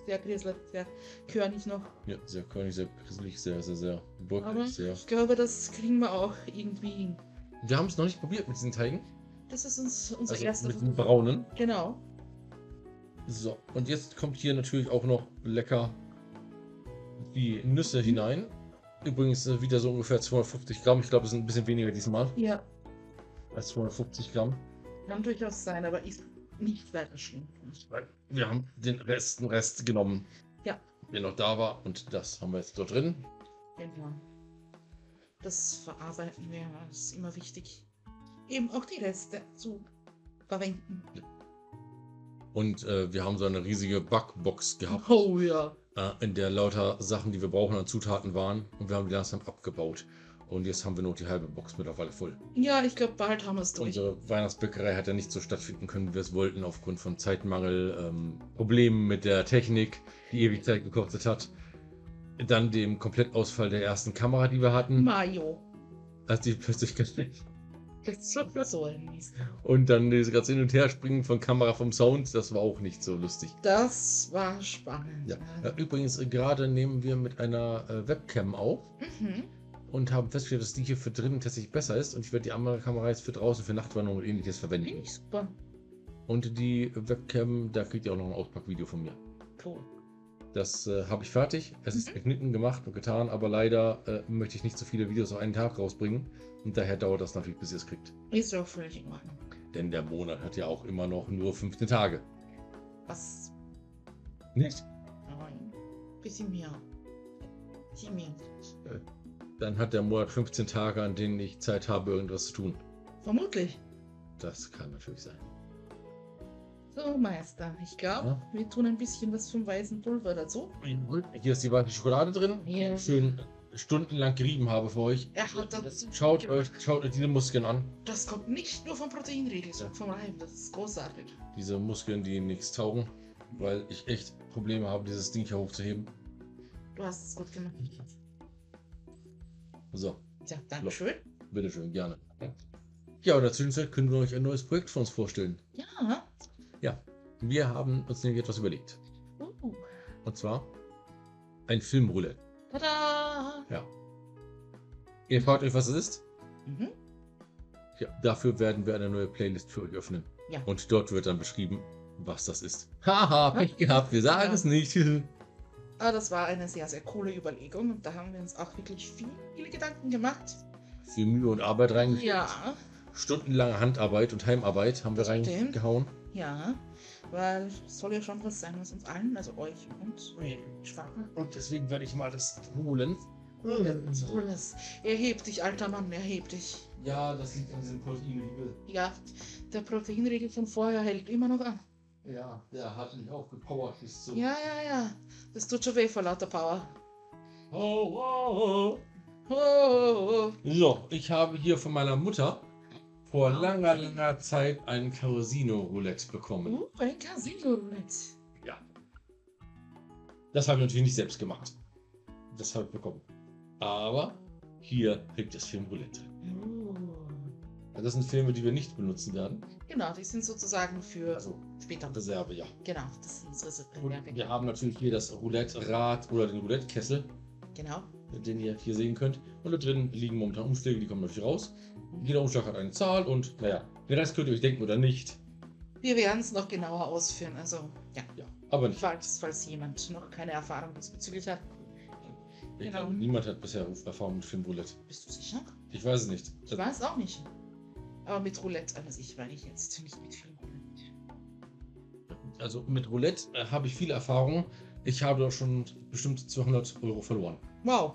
sehr grieselig, sehr körnig noch. Ja, sehr körnig, sehr grisselig, sehr, sehr, sehr bröckelig, sehr. ich glaube, das kriegen wir auch irgendwie hin. Wir haben es noch nicht probiert mit diesen Teigen. Das ist uns, unser Also erster mit den braunen. Genau. So, und jetzt kommt hier natürlich auch noch lecker die Nüsse hinein. Übrigens äh, wieder so ungefähr 250 Gramm. Ich glaube, es sind ein bisschen weniger diesmal Ja, als 250 Gramm. kann durchaus sein, aber ist nicht weiter schlimm. Wir haben den Rest, den Rest genommen. Ja. wer noch da war. Und das haben wir jetzt dort drin. Genau. Das verarbeiten wir, das ist immer wichtig. Eben auch die Reste zu verwenden. Und äh, wir haben so eine riesige Backbox gehabt, Oh ja. äh, in der lauter Sachen, die wir brauchen an Zutaten waren. Und wir haben die langsam abgebaut. Und jetzt haben wir noch die halbe Box mittlerweile voll. Ja, ich glaube, bald haben wir es durch. Unsere Weihnachtsbäckerei hat ja nicht so stattfinden können, wie wir es wollten, aufgrund von Zeitmangel, ähm, Problemen mit der Technik, die ewig Zeit gekostet hat. Dann dem Komplettausfall der ersten Kamera, die wir hatten, Mayo. als die plötzlich <laughs> Mist. Und dann dieses ganze Hin- und Herspringen von Kamera vom Sound, das war auch nicht so lustig. Das war spannend. Ja. Übrigens, gerade nehmen wir mit einer äh, Webcam auf Mhm. Und haben festgestellt, dass die hier für drinnen tatsächlich besser ist. Und ich werde die andere Kamera jetzt für draußen, für Nachtwanderung und ähnliches verwenden. Finde ich super. Und die Webcam, da kriegt ihr auch noch ein Auspackvideo von mir. Cool. Das äh, habe ich fertig. Es ist Mhm. geschnitten, gemacht und getan, aber leider äh, möchte ich nicht so viele Videos auf einen Tag rausbringen. Und daher dauert das natürlich, bis ihr es kriegt. Ist auch völlig in Ordnung. Denn der Monat hat ja auch immer noch nur 15 Tage. Was? Nicht? Nein. Bisschen mehr. Bisschen mehr. Dann hat der Monat 15 Tage, an denen ich Zeit habe, irgendwas zu tun. Vermutlich. Das kann natürlich sein. So, Meister. Ich glaube, Ja. wir tun ein bisschen was vom weißen Pulver dazu. Hier ist die weiße Schokolade drin, die Ja. ich schön stundenlang gerieben habe für euch. Er hat das. Schaut euch, schaut euch diese Muskeln an. Das kommt nicht nur vom Proteinriegel, sondern vom Reim. Das ist großartig. Diese Muskeln, die nichts taugen, weil ich echt Probleme habe, dieses Ding hier hochzuheben. Du hast es gut gemacht. So, Ja, danke schön. bitteschön, gerne. Ja, und in der Zwischenzeit können wir euch ein neues Projekt von uns vorstellen. Ja. Wir haben uns nämlich etwas überlegt. Uh. Und zwar ein Filmroulette. Tada! Ja. Ihr fragt euch, was es ist? Mhm. Ja, dafür werden wir eine neue Playlist für euch öffnen. Ja. Und dort wird dann beschrieben, was das ist. Haha, Pech gehabt, wir sagen Ja. es nicht. <laughs> Aber das war eine sehr, sehr coole Überlegung und da haben wir uns auch wirklich viel, viele Gedanken gemacht. Viel Mühe und Arbeit reingesteckt. Ja, Stundenlange Handarbeit und Heimarbeit haben wir Stimmt. reingehauen. ja. Weil es soll ja schon was sein, was uns allen, also euch und Spaß macht. Und deswegen werde ich mal das holen. Alles. Erheb dich, alter Mann, erheb dich. Ja, das liegt an diesem Proteinriegel. Ja, der Proteinriegel von vorher hält immer noch an. Ja, der hat mich auch gepowert bis zu. Ja, ja, ja. Das tut schon weh vor lauter Power. Oh, oh, Oh, oh, oh. oh. So, ich habe hier von meiner Mutter vor langer, langer Zeit ein Carosino-Roulette bekommen. Uh, ein Casino-Roulette. Ja. Das habe ich natürlich nicht selbst gemacht. Das habe ich bekommen. Aber hier kriegt das Film Roulette drin. Das sind Filme, die wir nicht benutzen werden. Genau, die sind sozusagen für Also später. Reserve, ja. Genau, das sind unsere Und Reserve. wir haben natürlich hier das Roulette-Rad oder den Roulette-Kessel, Genau. den ihr hier sehen könnt. Und da drin liegen momentan Umschläge, die kommen natürlich raus. Jeder Umschlag hat eine Zahl und naja, den Rest könnt ihr euch denken oder nicht. Wir werden es noch genauer ausführen. Also, ja. Ja, aber nicht. Falls, falls jemand noch keine Erfahrung diesbezüglich hat. Genau. glaube, niemand hat bisher Erfahrung mit Filmroulette. Bist du sicher? Ich weiß es nicht. Ich weiß auch nicht. Aber mit Roulette an sich war ich jetzt nicht mit viel Roulette. Also mit Roulette äh, habe ich viele Erfahrungen. Ich habe doch schon bestimmt 200 Euro verloren. Wow.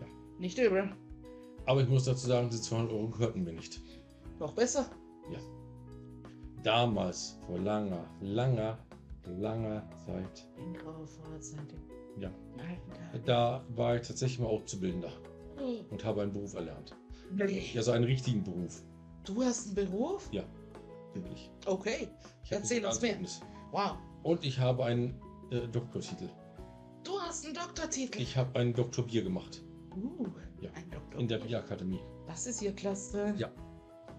Ja. Nicht übel. Aber ich muss dazu sagen, diese 200 Euro gehörten mir nicht. Noch besser. Damals, vor langer, langer, langer Zeit, In grauer Vorzeit. Ja. Da war ich tatsächlich mal Auszubildender Oh. und habe einen Beruf erlernt. Nee. Ja, so einen richtigen Beruf. Du hast einen Beruf? Wirklich. Okay. Ich Erzähl uns mehr. Sozialzeugnis. Wow. Und ich habe einen äh, Doktortitel. Du hast einen Doktortitel. Ich habe einen Doktor Bier gemacht. Uh, Ja. ein Doktor. In der Bierakademie. Das ist hier klasse. Ja.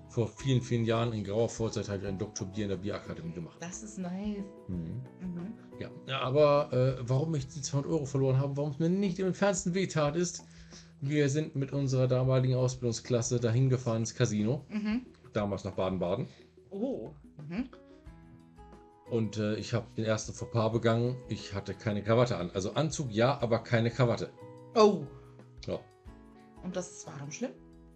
Vor vielen, vielen Jahren in grauer Vorzeit habe ich einen Doktor Bier in der Bierakademie gemacht. Das ist nice. Mhm. Mhm. Ja, ja, aber äh, warum ich die 200 Euro verloren habe, warum es mir nicht im entferntesten wehtat, ist, wir sind mit unserer damaligen Ausbildungsklasse dahin gefahren ins Casino, Mhm. damals nach Baden-Baden. Oh. Mhm. Und äh, ich habe den ersten Fauxpas begangen. Ich hatte keine Krawatte an. Also Anzug ja, aber keine Krawatte. Oh. Ja. Und das ist warum schlimm?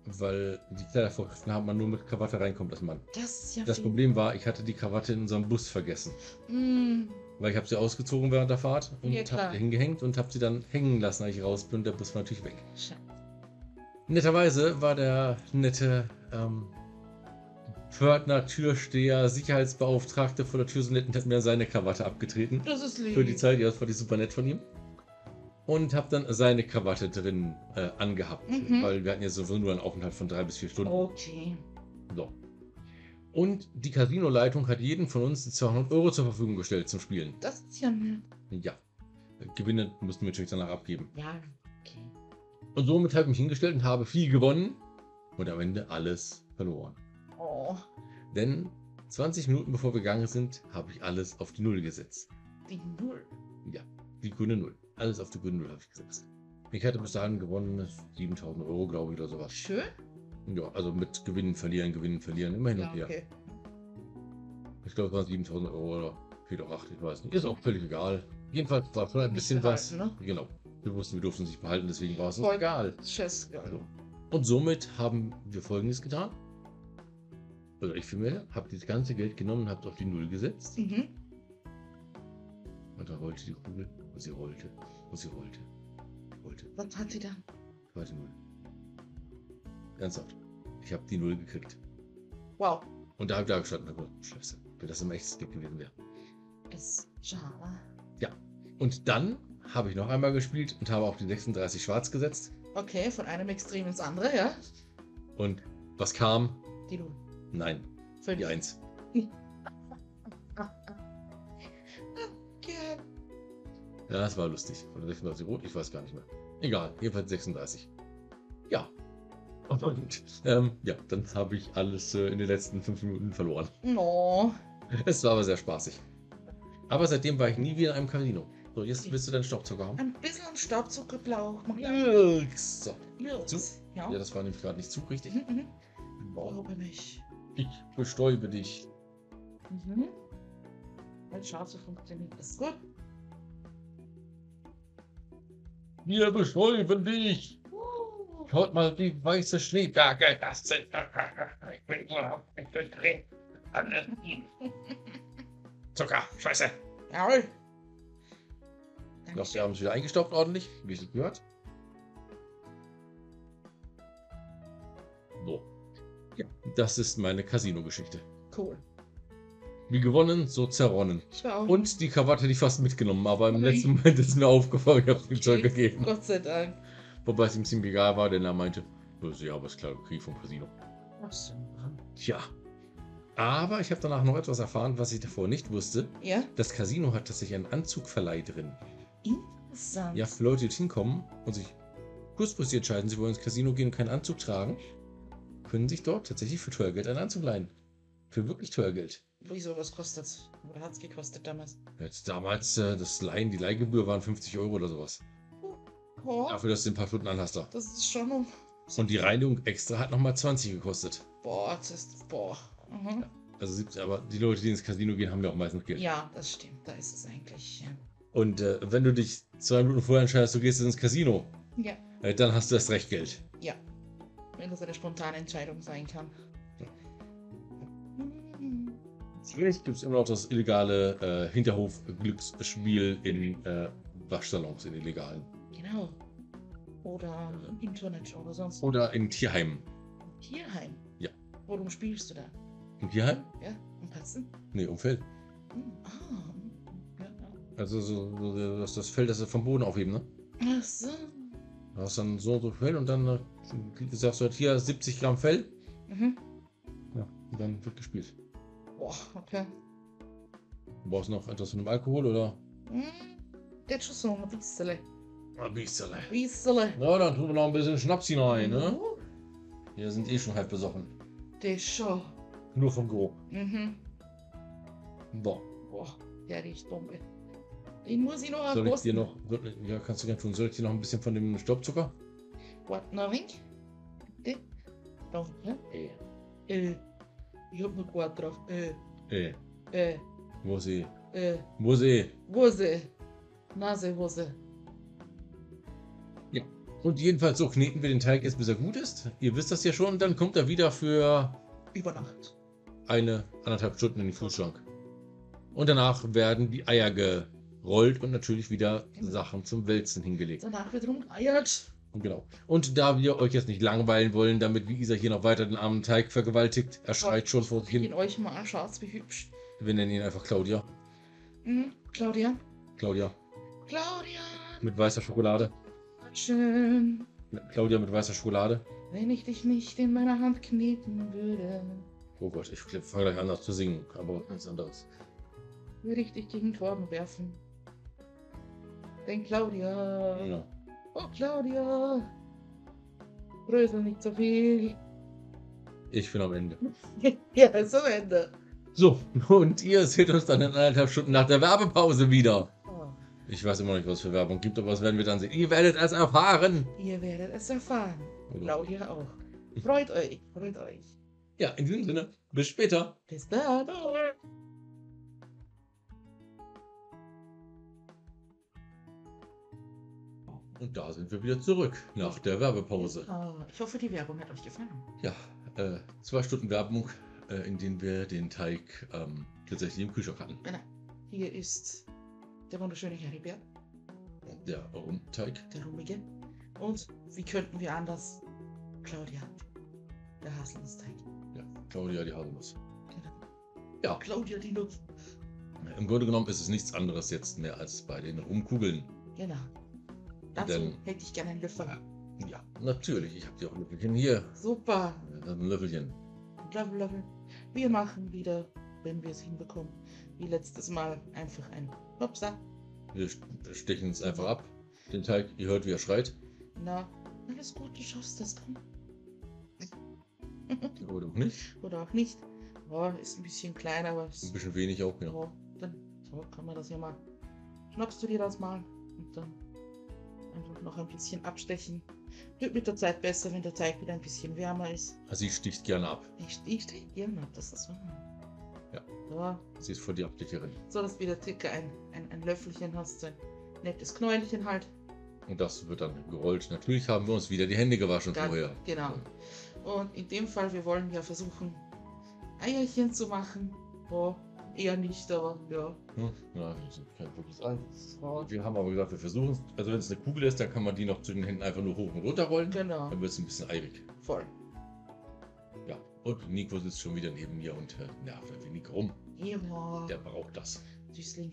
Weil die Kleidervorschriften haben, man nur mit Krawatte reinkommt als Mann. Das ist ja Das Problem war, ich hatte die Krawatte in unserem Bus vergessen. Mm. Weil ich habe sie ausgezogen während der Fahrt und Ja, habe hingehängt und habe sie dann hängen lassen, als ich raus bin. Der Bus war natürlich weg. Scheiße. Netterweise war der nette ähm, Pförtner, Türsteher, Sicherheitsbeauftragte vor der Tür so nett und hat mir seine Krawatte abgetreten. Das ist lieb. Für die Zeit, ja, das fand ich super nett von ihm. Und habe dann seine Krawatte drin äh, angehabt, Mhm. weil wir hatten ja sowieso nur einen Aufenthalt von drei bis vier Stunden. Okay. So. Und die Casino-Leitung hat jeden von uns die 200 Euro zur Verfügung gestellt zum Spielen. Das ist ja nett. Ja. Gewinne mussten wir natürlich danach abgeben. Ja, okay. Und somit habe ich mich hingestellt und habe viel gewonnen und am Ende alles verloren. Oh, Denn 20 Minuten bevor wir gegangen sind, habe ich alles auf die Null gesetzt. die Null. Die grüne Null. Alles auf die grüne Null habe ich gesetzt. Ich hatte bis dahin gewonnen 7000 Euro, glaube ich, oder sowas. Schön. Ja, also mit Gewinnen, Verlieren, Gewinnen, Verlieren, immer hin und Ja, her. okay. Ich glaube, es waren 7000 Euro oder vielleicht auch 8, ich weiß nicht. Ist auch völlig egal. Jedenfalls war schon ein Nicht bisschen was. behalten, Genau. Wir wussten, wir durften uns nicht behalten, deswegen war es uns egal. Scheißegal. So. Und somit haben wir folgendes getan. Oder ich vielmehr, habe das ganze Geld genommen und habe es auf die Null gesetzt. Mhm. Und dann rollte die Kugel, und sie rollte, und sie rollte, rollte. Was hat sie dann? Zweite Null. Ernsthaft. Ich habe die Null gekriegt. Wow. Und da habe ich da gestanden, oh, scheiße, wenn das im echtes Geld gewesen wäre. Ist schade. Und dann habe ich noch einmal gespielt und habe auf die 36 schwarz gesetzt. Okay, von einem Extrem ins andere, ja? Und was kam? Die Null. Nein, Fünf. die 1. Okay. Ja, das war lustig. Oder 36 rot, ich weiß gar nicht mehr. Egal, jedenfalls 36. Ja. Und ähm, ja, dann habe ich alles äh, in den letzten fünf Minuten verloren. No. Es war aber sehr spaßig. Aber seitdem war ich nie wieder in einem Casino. So, jetzt willst du deinen Staubsauger haben. Ein bisschen Staubzuckerblauch. Mach ja. So. Zu? Ja. Ja, das war nämlich gerade nicht zu richtig. Mhm, mhm. Glaube nicht. Ich bestäube dich. Mhm. Weil Scharfe funktioniert. Ist gut. Wir bestäuben dich. Schaut mal, die weiße Schneeberge, das sind. <laughs> Ich bin überhaupt nicht durchdreht. Zucker, Scheiße. Jawohl. Ich glaube, wir haben es wieder eingestaubt ordentlich, wie es gehört. So. Ja, das ist meine Casino-Geschichte. Cool. Wie gewonnen, so zerronnen. Und die Krawatte hätte ich fast mitgenommen, aber im Ui. letzten Moment ist mir aufgefallen, ich habe es ihm zurückgegeben. Gott sei Dank. Wobei es ihm ziemlich egal war, denn er meinte, "Das ist ja, aber ist klar, Krieg vom Casino. Ach so. Tja. Aber ich habe danach noch etwas erfahren, was ich davor nicht wusste. Ja? Das Casino hat tatsächlich einen Anzugverleih drin. Interessant. Ja, für Leute, die hinkommen und sich kurzfristig entscheiden, sie wollen ins Casino gehen und keinen Anzug tragen, können sich dort tatsächlich für teuer Geld einen Anzug leihen. Für wirklich teuer Geld. Wieso, was kostet's? Oder hat's gekostet damals? Jetzt damals, äh, das Leihen, die Leihgebühr waren 50 Euro oder sowas. Oh, Dafür, dass du ein paar Stunden anhast da. das ist schon um. Und die Reinigung extra hat nochmal 20 gekostet. Boah, das ist. Boah. Mhm. Also 70, aber die Leute, die ins Casino gehen, haben ja auch meistens Geld. Ja, das stimmt. Da ist es eigentlich. Ja. Und äh, wenn du dich zwei Minuten vorher entscheidest, du gehst ins Casino, ja. äh, dann hast du erst recht Geld. Ja. Wenn das eine spontane Entscheidung sein kann. Vielleicht gibt es immer noch das illegale äh, Hinterhof-Glücksspiel in äh, Waschsalons, in illegalen. Genau. Oder im Internet oder sonst. Oder in Tierheimen. Tierheim. Ja. Worum spielst du da? Im Tierheim? Ja? Um Katzen? Nee, um Feld. Hm. Ah. Ja, ja. Also so, so das, das Feld, das sie vom Boden aufheben, ne? Ach so. Du hast dann so und so Fell und dann äh, sagst du halt hier 70 Gramm Fell. Mhm. Ja, und dann wird gespielt. Boah, okay. Du brauchst noch etwas von dem Alkohol oder? Hm. Geht schon so, ein bisschen. Ein bisschen. Bisschen. Na, dann tun wir noch ein bisschen Schnaps hinein, ne? Uh, Wir sind eh schon halb besoffen. Das schon. Nur vom Geruch. Mhm. Boah. Boah, der riecht Bombe. Den muss ich noch Soll ich dir noch, ja, kannst du gerne tun. Soll ich dir noch ein bisschen von dem Staubzucker? Ein wenig. Bitte. Danke. Äh. Äh. Ich hab noch Quart drauf. Äh. Äh, Äh. wo sie, Äh. wo sie. Hose. Nasehose. Und jedenfalls so kneten wir den Teig jetzt, bis er gut ist. Ihr wisst das ja schon. Dann kommt er wieder für Über Nacht. eine, anderthalb Stunden in den Kühlschrank. Und danach werden die Eier gerollt und natürlich wieder Sachen zum Wälzen hingelegt. Danach wird rumgeeiert. Genau. Und da wir euch jetzt nicht langweilen wollen, damit wie Isa hier noch weiter den armen Teig vergewaltigt, er schreit schon vor sich In hin. euch mal, schaut's wie hübsch. Wir nennen ihn einfach Claudia. Hm, Claudia? Claudia. Claudia! Mit weißer Schokolade. Schön, Claudia mit weißer Schokolade. wenn ich dich nicht in meiner Hand kneten würde, Oh Gott, ich fange gleich an zu singen, aber nichts anderes. würde ich dich gegen Torben werfen. Denn Claudia, Ja. oh Claudia, brösel nicht so viel. Ich bin am Ende. <laughs> ja, ist am Ende. So, <laughs> und ihr seht uns dann in anderthalb Stunden nach der Werbepause wieder. Ich weiß immer noch nicht, was es für Werbung gibt, aber das werden wir dann sehen. Ihr werdet es erfahren. ihr werdet es erfahren. Claudia auch. Freut euch, freut euch. Ja, in diesem Sinne, bis später. Bis dann. Und da sind wir wieder zurück nach der Werbepause. Oh, ich hoffe, die Werbung hat euch gefallen. Ja, äh, zwei Stunden Werbung, äh, in denen wir den Teig ähm, tatsächlich im Kühlschrank hatten. Genau. Hier ist der wunderschöne Heribert, Der Rundteig. der Rummige. Und wie könnten wir anders? Claudia, der Haselnussteig. Ja, Claudia die Haselnuss. Genau. Ja. Claudia die Nuss. Im Grunde genommen ist es nichts anderes jetzt mehr als bei den Rumkugeln. Genau. Dazu Denn- hätte ich gerne einen Löffel. Ja, natürlich. Ich habe die auch ein Löffelchen hier. Super. Ein Löffelchen. Löffel, Löffel. Wir machen wieder, wenn wir es hinbekommen, wie letztes Mal einfach ein Hopsa. Wir stechen es einfach ab. Den Teig, ihr hört, wie er schreit. Na, alles gut, du schaffst das. Komm. <laughs> Oder auch nicht. Oder auch nicht. Ja, ist ein bisschen klein, aber Ein bisschen wenig auch, ja. ja, dann so kann man das ja mal. Schnappst du dir das mal und dann einfach noch ein bisschen abstechen. Wird mit der Zeit besser, wenn der Teig wieder ein bisschen wärmer ist. Also sie sticht gerne ab. Ich, ich stehe gerne ab, das ist so. Ja. Sie ist voll die Abdeckerin. so dass du wieder circa ein, ein, ein Löffelchen hast, ein nettes Knäuelchen halt. Und das wird dann gerollt. Natürlich haben wir uns wieder die Hände gewaschen Ganz- vorher. Genau. Und in dem Fall, wir wollen ja versuchen, Eierchen zu machen. Oh, eher nicht, aber ja. Hm? Ja, das ist kein wirkliches Ei. Wir haben aber gesagt, wir versuchen es. Also wenn es eine Kugel ist, dann kann man die noch zu den Händen einfach nur hoch und runter rollen. genau, Dann wird es ein bisschen eilig. voll. Ja. Und Nico sitzt schon wieder neben mir und äh, nervt ein wenig rum. Ja, Der braucht das. Süßling.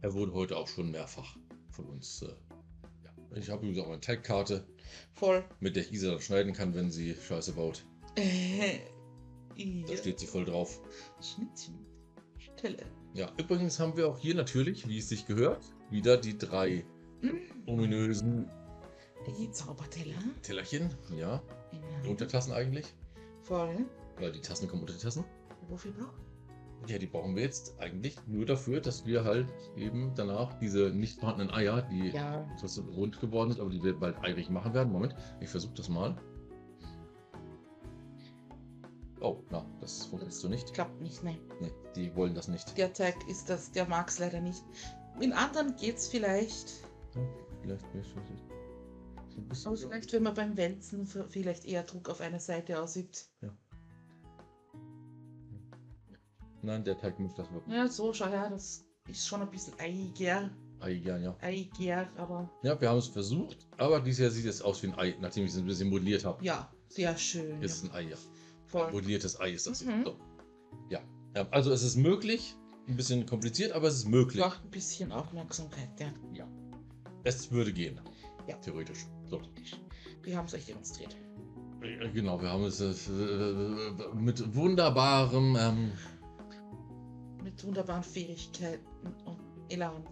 Er wurde heute auch schon mehrfach von uns. Äh, ja. Ich habe übrigens auch eine Tagkarte, Voll. mit der ich Isa dann schneiden kann, wenn sie Scheiße baut. Äh, Da ja. steht sie voll drauf. Schnittchen. Stelle. Ja, übrigens haben wir auch hier natürlich, wie es sich gehört, wieder die drei Mm, ominösen Die Zauberteller. Tellerchen. Ja, Genau. Untertassen eigentlich. Voll. Weil die Tassen kommen unter die Tassen. Wofür braucht Ja, die brauchen wir jetzt eigentlich nur dafür, dass wir halt eben danach diese nicht vorhandenen Eier, die Ja. rund geworden sind, aber die wir bald eilig machen werden. Moment, ich versuche das mal. Oh, na, das funktioniert so nicht. Klappt nicht, ne. Nee, die wollen das nicht. Der Teig ist das, der mag es leider nicht. In anderen geht's vielleicht. Ja, vielleicht, vielleicht, vielleicht. Aber vielleicht, wenn man beim Wälzen vielleicht eher Druck auf eine Seite ausübt. Nein, der Teig muss das wirklich. Ja, so, schau her, das ist schon ein bisschen eiger, Ei, ja, ja. eiger, aber Ja, wir haben es versucht, aber dieses Jahr sieht es aus wie ein Ei, nachdem ich es ein bisschen modelliert habe. ja, sehr schön. Ist es ein Ei, ja. Voll. Modelliertes Ei ist das. Mhm. So. Ja. ja. Also es ist möglich, ein bisschen kompliziert, aber es ist möglich. Braucht ein bisschen Aufmerksamkeit, ja. Es würde gehen. Ja. Theoretisch. So. Wir haben es euch demonstriert. Äh, Genau, wir haben es äh, äh, mit wunderbarem. Ähm, Mit wunderbaren Fähigkeiten und Elan.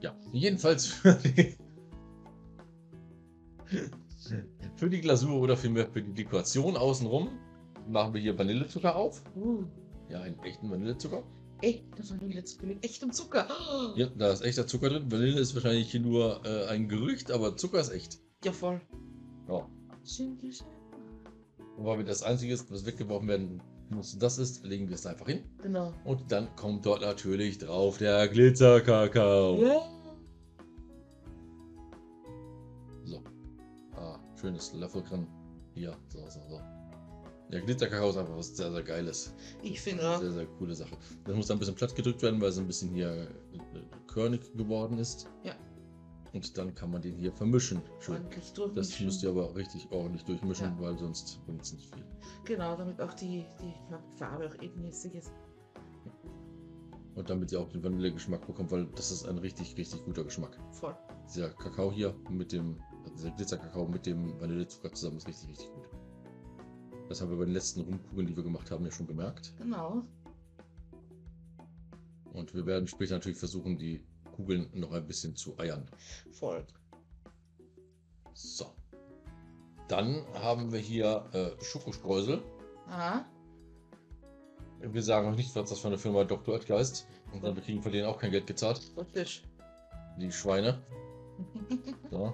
ja, jedenfalls für die, <laughs> für die Glasur oder vielmehr für die Dekoration außenrum machen wir hier Vanillezucker auf. Uh, Ja, einen echten Vanillezucker. Echt, das war die letzte Beleg. Echtem Zucker. <gasps> Ja, da ist echter Zucker drin. Vanille ist wahrscheinlich hier nur äh, ein Gerücht, aber Zucker ist echt. Ja, voll. Ja. Schön, schön. Und weil wir das Einzige ist, was weggeworfen werden muss, das ist, legen wir es einfach hin. Genau. Und dann kommt dort natürlich drauf der Glitzerkakao. Ja. So. Ah, schönes Löffelchen. Hier, so, so, so. Ja, Glitzerkakao ist einfach was sehr, sehr Geiles. Ich finde auch. Sehr, sehr coole Sache. Das muss dann ein bisschen platt gedrückt werden, weil es ein bisschen hier äh, körnig geworden ist. Ja. Und dann kann man den hier vermischen. Schön. Das müsst ihr aber richtig ordentlich durchmischen, Ja. weil sonst bringt es nicht viel. Genau, damit auch die, die Farbe auch ebenmäßig ist. Und damit ihr auch den Vanillegeschmack bekommt, weil das ist ein richtig, richtig guter Geschmack. Voll. Dieser Kakao hier mit dem, also dieser Glitzerkakao mit dem Vanillezucker zusammen ist richtig, richtig gut. Das haben wir bei den letzten Rumkugeln, die wir gemacht haben, ja schon gemerkt. Genau. Und wir werden später natürlich versuchen, die Kugeln noch ein bisschen zu eiern. Voll. So. Dann haben wir hier äh, Schokostreusel. Aha. Wir sagen noch nicht, was das für eine Firma Dr. Oetker ist. Und dann wir kriegen von denen auch kein Geld gezahlt. Richtig. Die Schweine. <laughs> So.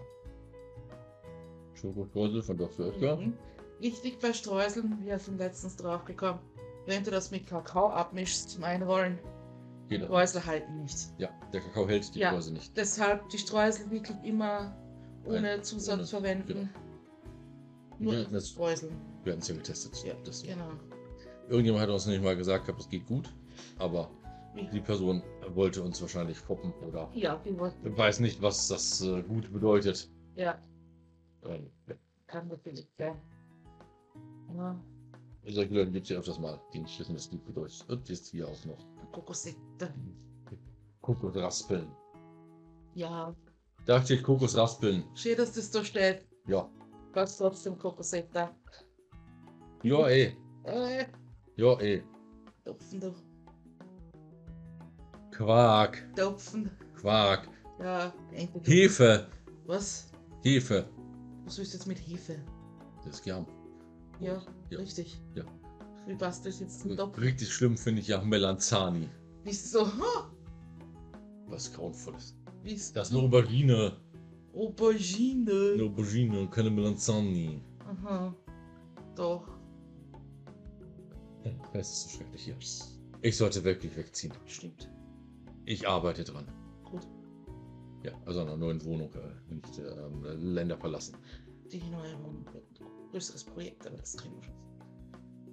Schokostreusel von Dr. Oetker. Mhm. Wichtig bei Streuseln, wir sind letztens drauf gekommen. Wenn du das mit Kakao abmischst zum Einrollen, Geht. Streusel halten nicht. Ja, der Kakao hält die Ja. Streusel nicht. Deshalb die Streusel wirklich immer ohne Nein, Zusatz ohne- verwenden. Wir Nur hatten das- Streuseln. Wir hatten es ja getestet. Ja, das, genau. Irgendjemand hat uns nicht mal gesagt, gehabt, es geht gut. Aber die Person wollte uns wahrscheinlich foppen oder Ja, die weiß nicht, was das äh, gut bedeutet. Ja, Kann natürlich sein. Ja, solche Leute gibt es ja öfters mal, die nicht wissen, was gut bedeutet. Und jetzt hier auch noch Kokosette. Kokosraspeln. Ja, Da steht Kokosraspeln. schön, dass das da steht. Ja. Was trotzdem Kokosette. Ja, ey. Äh, Ja, ey. Topfen, du. Quark. Topfen. Quark. Ja. Hefe. Was? Hefe. Was du jetzt mit Hefe? Das ist gern. Ja, Ja. richtig. Ja. Wie passt das jetzt zum Topfen? Richtig schlimm finde ich ja Melanzani. Wieso? Ha! <laughs> Was grauenvolles. Wieso? Das ist eine Aubergine. Eine Aubergine. Aubergine, keine Melanzani. Aha. Doch. Das ist so schrecklich hier. Ich sollte wirklich wegziehen. Stimmt. Ich arbeite dran. Ja, also in einer neuen Wohnung, äh, nicht ähm, Länder verlassen. Die neue Wohnung wird ein größeres Projekt, aber das kriegen wir schon.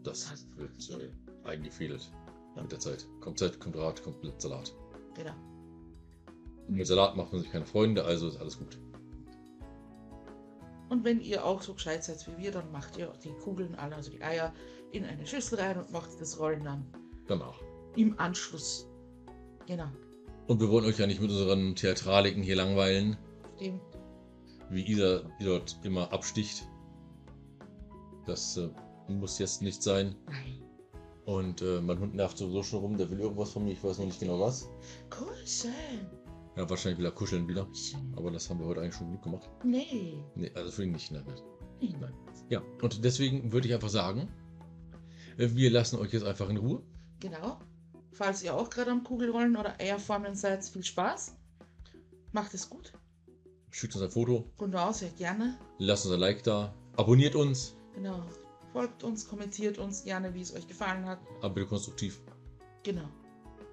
Das wird äh, eingefädelt Ja. mit der Zeit. Kommt Zeit, kommt Rat, kommt Salat. Genau. Und mit Salat macht man sich keine Freunde, also ist alles gut. Und wenn ihr auch so gescheit seid wie wir, dann macht ihr die Kugeln alle, also die Eier, in eine Schüssel rein und macht das Rollen dann Danach. im Anschluss. Genau. Und wir wollen euch ja nicht mit unseren Theatraliken hier langweilen, Dem, wie Isa dort immer absticht. Das äh, muss jetzt nicht sein. nein. Und äh, mein Hund nervt sowieso schon rum, der will irgendwas von mir, ich weiß noch nicht genau was. Kuscheln. Ja, wahrscheinlich will er kuscheln wieder. Kuscheln. Aber das haben wir heute eigentlich schon gut gemacht. Nee. Nee, also für ihn nicht. Nein, nein. Nein. Ja, und deswegen würde ich einfach sagen, wir lassen euch jetzt einfach in Ruhe. Genau. Falls ihr auch gerade am Kugelrollen oder Eierformeln seid, viel Spaß. Macht es gut. Schickt uns ein Foto, Genau, sehr gerne. lasst uns ein Like da, abonniert uns, Genau. Folgt uns, kommentiert uns gerne, wie es euch gefallen hat. aber bitte konstruktiv Genau.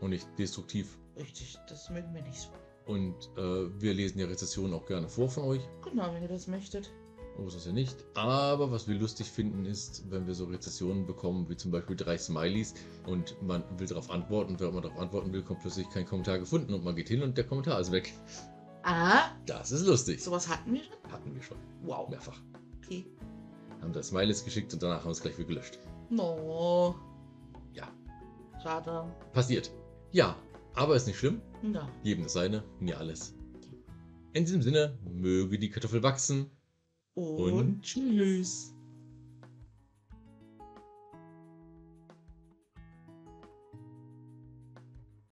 und nicht destruktiv. Richtig, das mögen wir nicht so. Und äh, wir lesen die Rezessionen auch gerne vor von euch. Genau, wenn ihr das möchtet. Oh, ist das ja nicht. Aber was wir lustig finden, ist, wenn wir so Rezessionen bekommen, wie zum Beispiel drei Smileys und man will darauf antworten. Und wenn man darauf antworten will, kommt plötzlich kein Kommentar gefunden und man geht hin und der Kommentar ist weg. Ah, Das ist lustig. sowas hatten wir schon? Hatten wir schon. Wow. Mehrfach. Okay. Haben da Smileys geschickt und danach haben wir es gleich wieder gelöscht. No. Ja. Schade. Passiert. Ja, aber ist nicht schlimm. Ja. Jedem das seine, mir alles. In diesem Sinne, möge die Kartoffel wachsen Und, und tschüss.